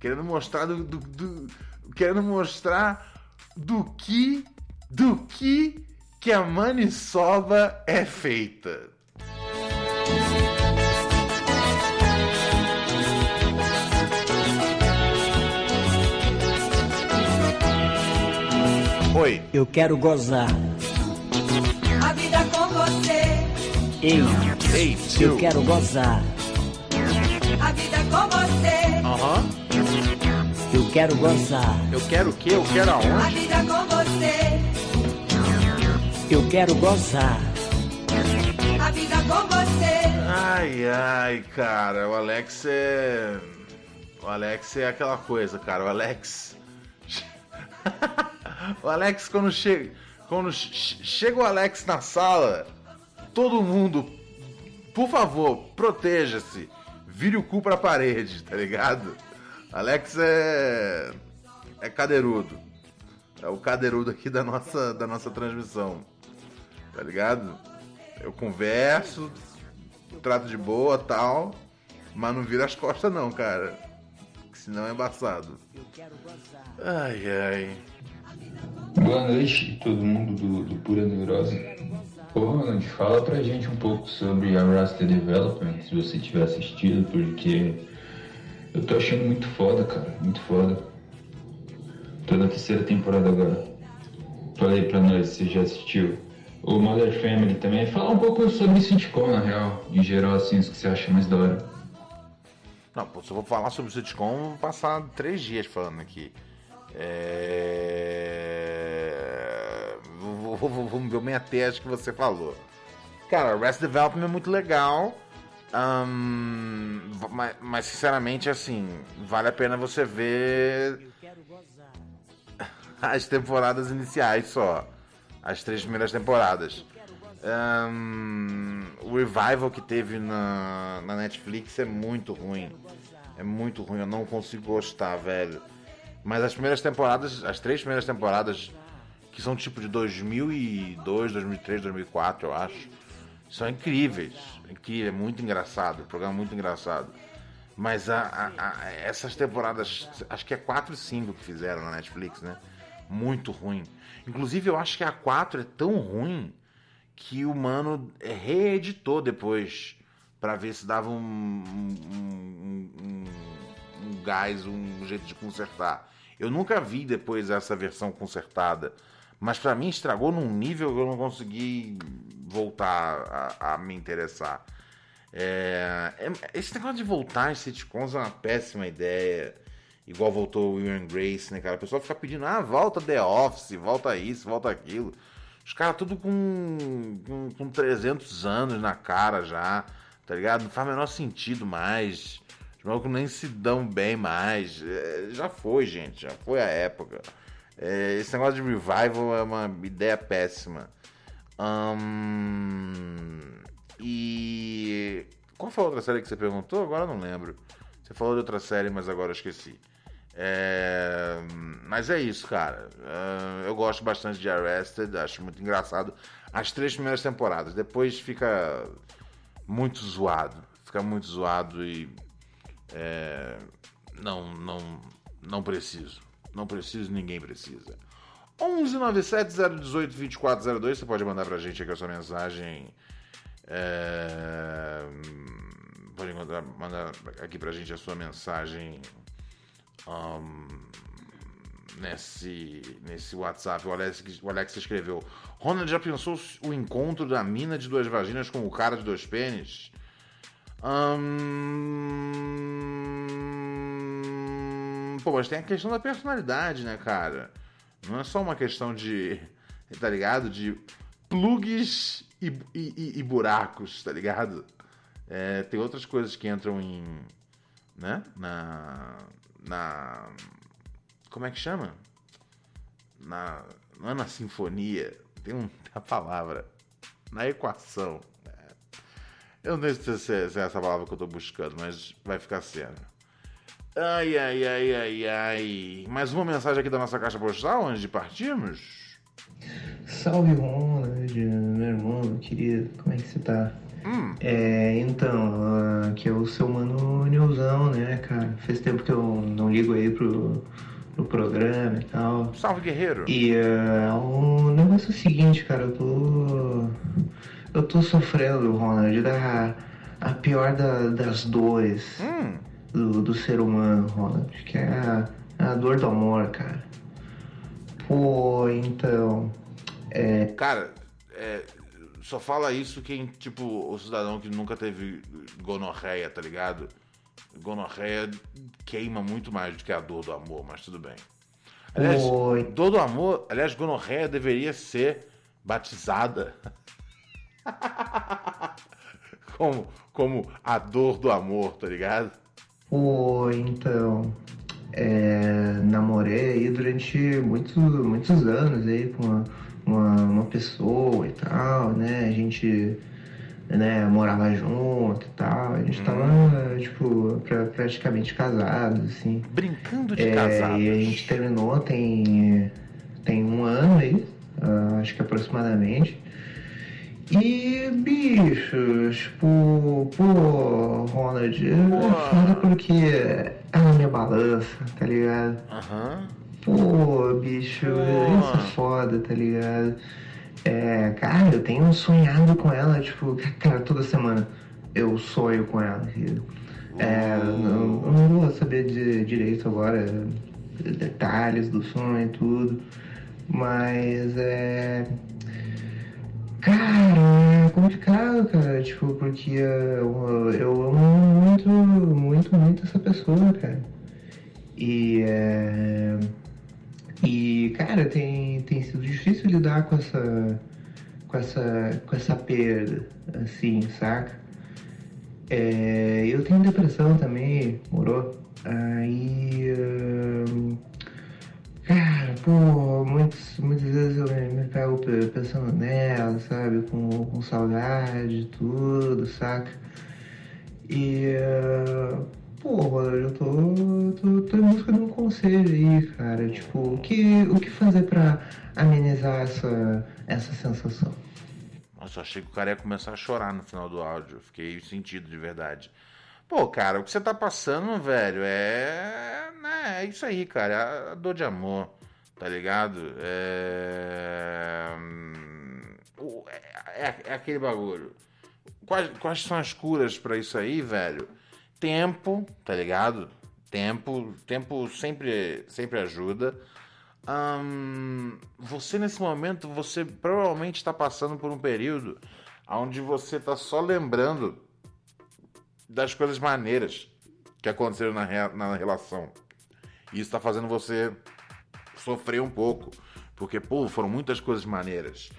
Querendo mostrar do, do, do querendo mostrar do que do que que a maniçoba é feita. Oi. Eu quero gozar. Ei. Ei, Eu quero gozar. A vida com você. Aham. Uhum. Eu quero gozar. Eu quero o quê? Eu quero aonde? A vida com você. Eu quero gozar. A vida com você. Ai, ai, cara, o Alex é. O Alex é aquela coisa, cara. O Alex. o Alex, quando chega. Quando chega o Alex na sala, todo mundo, por favor, proteja-se. Vire o cu pra parede, tá ligado? Alex é. é cadeirudo. É o cadeirudo aqui da nossa, da nossa transmissão. Tá ligado? Eu converso, trato de boa tal, mas não vira as costas não, cara. Senão é embaçado. Ai, ai. Boa noite, todo mundo do, do Pura Neurose. Ô Ronald, fala pra gente um pouco sobre Arrested Development, se você tiver assistido, porque eu tô achando muito foda, cara. Muito foda. Tô na terceira temporada agora. Fala aí pra nós se já assistiu. O Mother Family também. Fala um pouco sobre sitcom, na real. Em geral, assim, os que você acha mais da hora. Não, se eu vou falar sobre sitcom, vou passar três dias falando aqui. É... Vou, vou, vou, vou me ater acho que você falou. Cara, Rest Development é muito legal. Um, mas, mas, sinceramente, assim, vale a pena você ver as temporadas iniciais só. As três primeiras temporadas. Um, o revival que teve na, na Netflix é muito ruim. É muito ruim, eu não consigo gostar, velho. Mas as primeiras temporadas, as três primeiras temporadas, que são tipo de 2002, 2003, 2004, eu acho são incríveis. Incrível, é muito engraçado. O programa é muito engraçado. Mas a, a, a, essas temporadas, acho que é 4 e 5 que fizeram na Netflix, né? Muito ruim. Inclusive, eu acho que a 4 é tão ruim que o mano reeditou depois para ver se dava um, um, um, um, gás, um jeito de consertar. Eu nunca vi depois essa versão consertada. Mas para mim estragou num nível que eu não consegui voltar a, a me interessar. É, é, esse negócio de voltar em sitcoms é uma péssima ideia. Igual voltou o Will and Grace, né, cara? A pessoa fica pedindo, ah, volta The Office, volta isso, volta aquilo. Os caras tudo com, com, com 300 anos na cara já, tá ligado? Não faz o menor sentido mais. Os malucos nem se dão bem mais. É, já foi, gente, já foi a época. É, esse negócio de revival é uma ideia péssima. Hum, E. Qual foi a outra série que você perguntou? Agora eu não lembro. Você falou de outra série, mas agora eu esqueci. É, Mas é isso, cara. É, Eu gosto bastante de Arrested, acho muito engraçado. As três primeiras temporadas. Depois fica muito zoado. Fica muito zoado e. é, Não, não, não preciso. Não preciso, ninguém precisa. 1197-018-2402. Você pode mandar pra gente aqui a sua mensagem. É, Pode mandar, mandar aqui pra gente a sua mensagem ahn, nesse, nesse WhatsApp. O Alex, o Alex escreveu: Ronald já pensou o encontro da mina de duas vaginas com o cara de dois pênis? Ahn, Pô, mas tem a questão da personalidade, né, cara? Não é só uma questão de. Tá ligado? De plugs e, e- e- buracos, tá ligado? É, tem outras coisas que entram em. né? Na. Na. Como é que chama? Na. Não é na sinfonia. Tem, um, tem palavra. Na equação. É. Eu não sei se é, se é essa palavra que eu tô buscando, mas vai ficar sendo. Ai, ai, ai, ai, ai. Mais uma mensagem aqui da nossa caixa postal antes de partirmos? Salve Ronald, meu irmão, meu querido, como é que você tá? É, então, ah, aqui é o seu mano Nilzão, né, cara? Faz tempo que eu não ligo aí pro, pro programa e tal. Salve, guerreiro! E ah, o negócio é o seguinte, cara, eu tô. Eu tô sofrendo, Ronald, da a pior da- das dores Hum, do, do ser humano, Ronald, que é a, a dor do amor, cara. Pô, então. É, cara, é, só fala isso quem, tipo, o cidadão que nunca teve gonorreia, tá ligado? Gonorreia queima muito mais do que a dor do amor, mas tudo bem. Aliás, Oi. dor do amor, aliás, gonorreia deveria ser batizada como, como a dor do amor, tá ligado? Pô, então, é, namorei aí durante muitos, muitos anos aí com uma, uma, uma pessoa e tal, né? A gente né, morava junto e tal, a gente tava, tipo, pra- praticamente casados, assim. Brincando de É, casados. e a gente terminou tem, tem um ano aí, ah, acho que aproximadamente. E, bicho, tipo, pô, Ronald, é foda porque ela me balança, tá ligado? Aham. Pô, bicho, isso é foda, tá ligado? É, cara, eu tenho sonhado com ela, tipo, cara, toda semana eu sonho com ela, filho. É, não- eu não vou saber de, direito agora detalhes do sonho e tudo, mas é. Cara, é complicado, cara, tipo, porque eu, eu amo muito, muito, muito essa pessoa, cara. E é. E, cara, tem, tem sido difícil lidar com essa. com essa. com essa perda, assim, saca? É, eu tenho depressão também, morou? Aí. ahn, Cara, pô, muitas, muitas vezes eu me, pego pe- pensando nela, sabe? Com, com saudade e tudo, saca? E. pô, Ronald, eu tô, tô, tô em busca de um conselho aí, cara. Tipo, o que, o que fazer pra amenizar essa, essa sensação? Nossa, achei que o cara ia começar a chorar no final do áudio. Fiquei sentido de verdade. Pô, cara, o que você tá passando, velho, é. né, é isso aí, cara. É a dor de amor, tá ligado? É. hum, É, é- é aquele bagulho. Quais, quais são as curas pra isso aí, velho? Tempo, tá ligado? Tempo, tempo sempre, sempre ajuda. Ahn, você nesse momento, você provavelmente está passando por um período onde você está só lembrando das coisas maneiras que aconteceram na, rea- na relação. E isso está fazendo você sofrer um pouco, porque pô, foram muitas coisas maneiras.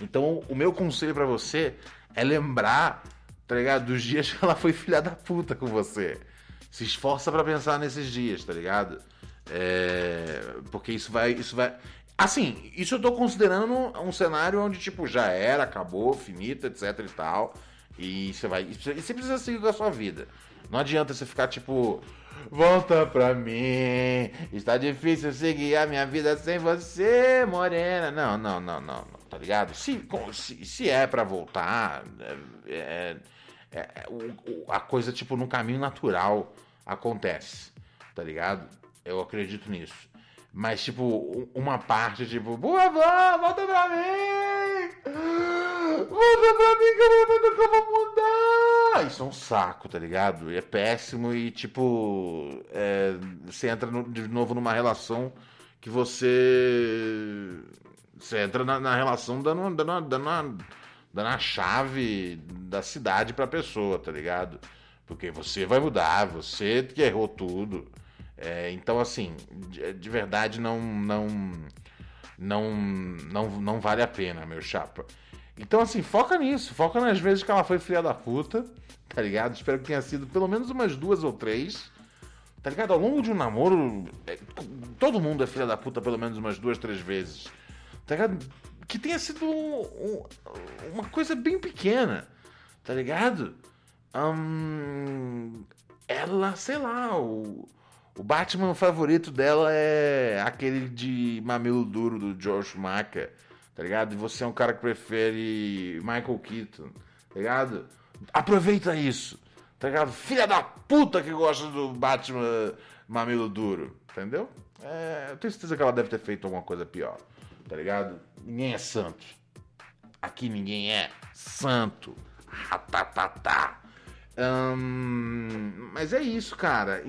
Então, o meu conselho pra você é lembrar, tá ligado, dos dias que ela foi filha da puta com você. Se esforça pra pensar nesses dias, tá ligado? É, porque isso vai, isso vai. Assim, isso eu tô considerando um cenário onde tipo já era, acabou, finita, etc e tal. E você vai. E você precisa seguir com a sua vida. Não adianta você ficar tipo. Volta pra mim. Está difícil seguir a minha vida sem você, morena. Não, não, não, não. não tá ligado? Se, se, se é pra voltar, é, é- é- o- a coisa, tipo, no caminho natural acontece. Tá ligado? Eu acredito nisso. Mas, tipo, uma parte, tipo, por favor, volta pra mim! Volta pra mim que eu vou, que eu vou mudar! Isso é um saco, tá ligado? É péssimo e, tipo, é, você entra no- de novo numa relação que você. Você entra na, na relação dando, dando, dando, uma- dando a chave da cidade pra pessoa, tá ligado? Porque você vai mudar, você que errou tudo. É, então, assim, de, de verdade não, não, não, não, não vale a pena, meu chapa. Então, assim, foca nisso, foca nas vezes que ela foi filha da puta, tá ligado? Espero que tenha sido pelo menos umas duas ou três. Tá ligado? Ao longo de um namoro, é, todo mundo é filha da puta pelo menos umas duas, três vezes. Tá ligado? Que tenha sido um- um- uma coisa bem pequena, tá ligado? Hum, ela, sei lá, o, o Batman favorito dela é aquele de mamilo duro do George Schumacher, tá ligado? E você é um cara que prefere Michael Keaton, tá ligado? Aproveita isso, tá ligado? Filha da puta que gosta do Batman mamilo duro, entendeu? É, eu tenho certeza que ela deve ter feito alguma coisa pior, tá ligado? Ninguém é santo. Aqui ninguém é santo. Ratatatá. Mas é isso, cara.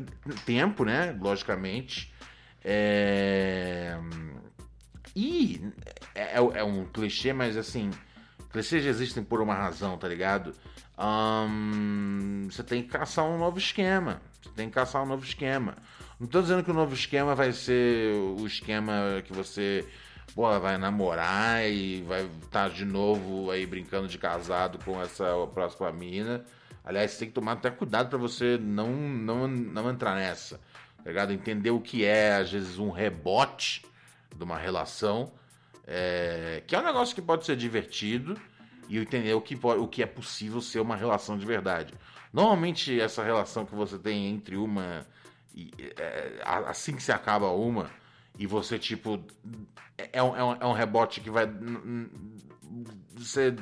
Tempo, né? Logicamente. É... E é, é um clichê, mas assim, clichês existem por uma razão, tá ligado? Você tem que caçar um novo esquema. Você tem que caçar um novo esquema. Não tô dizendo que o novo esquema vai ser o esquema que você pô, vai namorar e vai estar de novo aí brincando de casado com essa próxima mina. Aliás, você tem que tomar até cuidado pra você não, não, não entrar nessa. Tá ligado? Entender o que é, às vezes, um rebote de uma relação. é, que é um negócio que pode ser divertido e entender o que, o que é possível ser uma relação de verdade. Normalmente, essa relação que você tem entre uma. e, é, assim que se acaba uma, e você, tipo. É um, é um, é um rebote que vai. Você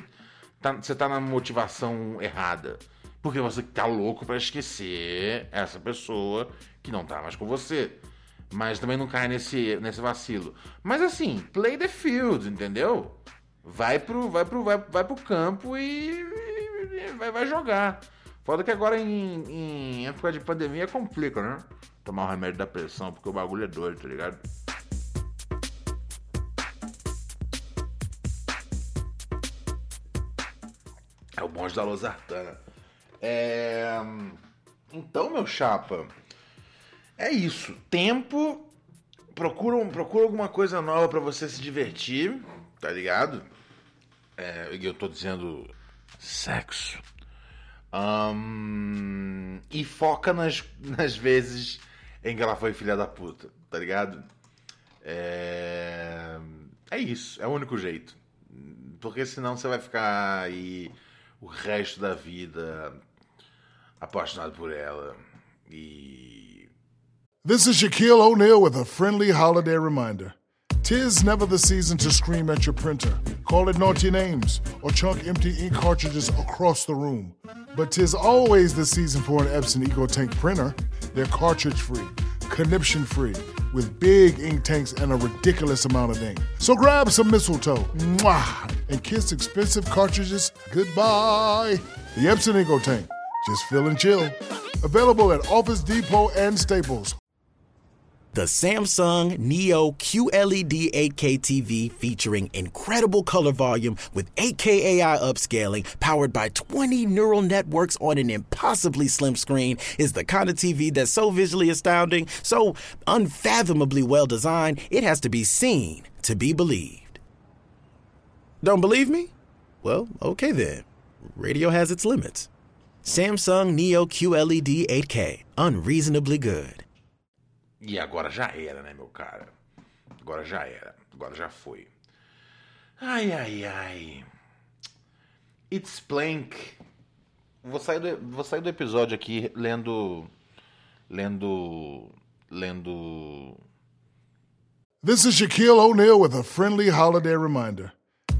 tá, você tá na motivação errada. Porque você tá louco pra esquecer essa pessoa que não tá mais com você. Mas também não cai nesse, nesse vacilo. Mas assim, play the field, entendeu? Vai pro, vai pro, vai, vai pro campo e, e vai, vai jogar. Foda que agora em, em época de pandemia complica, né? Tomar o remédio da pressão, porque o bagulho é doido, tá ligado? É o monge da Losartana. É... Então, meu chapa, é isso. Tempo. Procura, um- procura alguma coisa nova pra você se divertir, tá ligado? É, eu tô dizendo sexo. Ahn, e foca nas, nas vezes em que ela foi filha da puta, tá ligado? É, é isso, é o único jeito. Porque senão você vai ficar aí o resto da vida apaixonado por ela. E This is Shaquille O'Neal with a friendly holiday reminder. Tis never the season to scream at your printer, call it naughty names, or chunk empty ink cartridges across the room. But tis always the season for an Epson EcoTank printer. They're cartridge free, conniption free, with big ink tanks and a ridiculous amount of ink. So grab some mistletoe, mwah, and kiss expensive cartridges goodbye. The Epson EcoTank, just fill and chill. Available at Office Depot and Staples. The Samsung Neo QLED 8K TV featuring incredible color volume with 8K AI upscaling powered by 20 neural networks on an impossibly slim screen is the kind of TV that's so visually astounding, so unfathomably well designed, it has to be seen to be believed. Don't believe me? Well, okay then. Radio has its limits. Samsung Neo QLED 8K, unreasonably good. E agora já era, né, meu cara? Agora já era. Agora já foi. Ai, ai, ai. It's Plank Vou sair do, vou sair do episódio aqui lendo. Lendo. Lendo. This is Shaquille O'Neal with a friendly holiday reminder.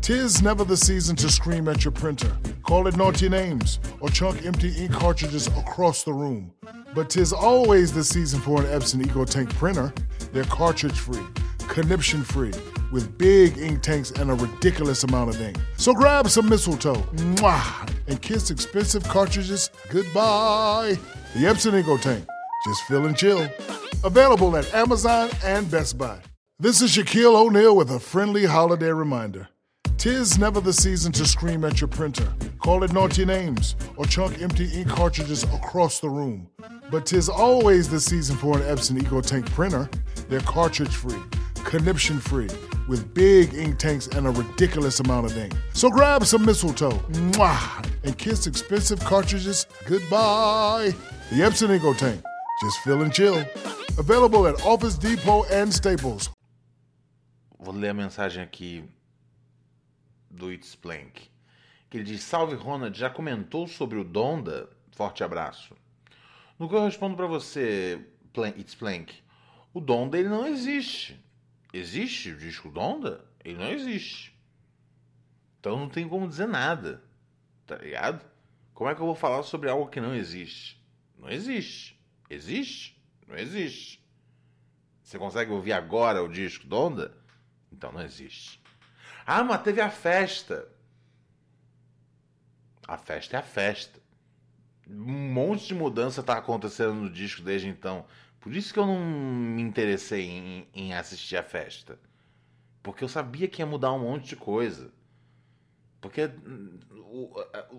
Tis never the season to scream at your printer, call it naughty names, or chunk empty ink cartridges across the room. But tis always the season for an Epson EcoTank printer. They're cartridge free, conniption free, with big ink tanks and a ridiculous amount of ink. So grab some mistletoe, mwah, and kiss expensive cartridges goodbye. The Epson EcoTank, just fill and chill. Available at Amazon and Best Buy. This is Shaquille O'Neal with a friendly holiday reminder. Tis never the season to scream at your printer, call it naughty names, or chunk empty ink cartridges across the room. But tis always the season for an Epson EcoTank printer. They're cartridge free, conniption free, with big ink tanks and a ridiculous amount of ink. So grab some mistletoe, mwah, and kiss expensive cartridges goodbye. The Epson EcoTank, just fill and chill. Available at Office Depot and Staples. Vou ler a mensagem aqui do It's Plank. Que ele diz: Salve Ronald, já comentou sobre o Donda? Forte abraço. No que eu respondo para você, It's Plank, o Donda ele não existe. Existe o disco Donda? Ele não existe. Então não tem como dizer nada. Tá ligado? Como é que eu vou falar sobre algo que não existe? Não existe. Existe? Não existe. Você consegue ouvir agora o disco Donda? Então não existe. Ah, mas teve a festa. A festa é a festa. Um monte de mudança está acontecendo no disco desde então. Por isso que eu não me interessei em, em, assistir a festa. Porque eu sabia que ia mudar um monte de coisa. Porque o,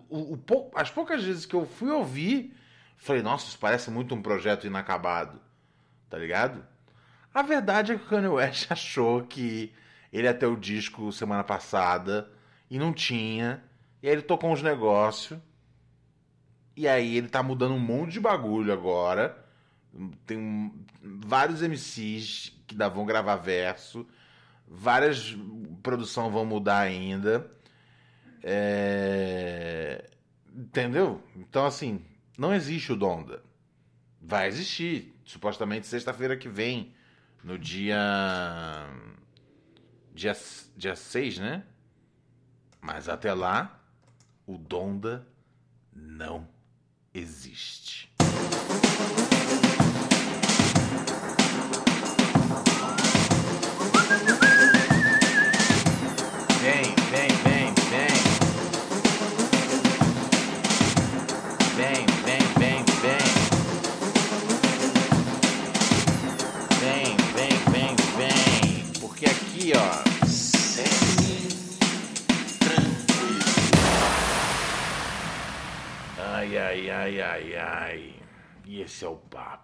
o, o, as poucas vezes que eu fui ouvir, falei, nossa, isso parece muito um projeto inacabado. Tá ligado? A verdade é que o Kanye West achou que ele ter o disco semana passada e não tinha. E aí ele tocou uns negócios. E aí ele tá mudando um monte de bagulho agora. Tem um, vários MCs que dá, vão gravar verso. Várias produções vão mudar ainda. É... Entendeu? Então, assim, não existe o Donda. Vai existir. Supostamente sexta-feira que vem. No dia dia, dia 6, né? Mas até lá, o Donda não existe. Ai, ai, ai. E esse é o papo.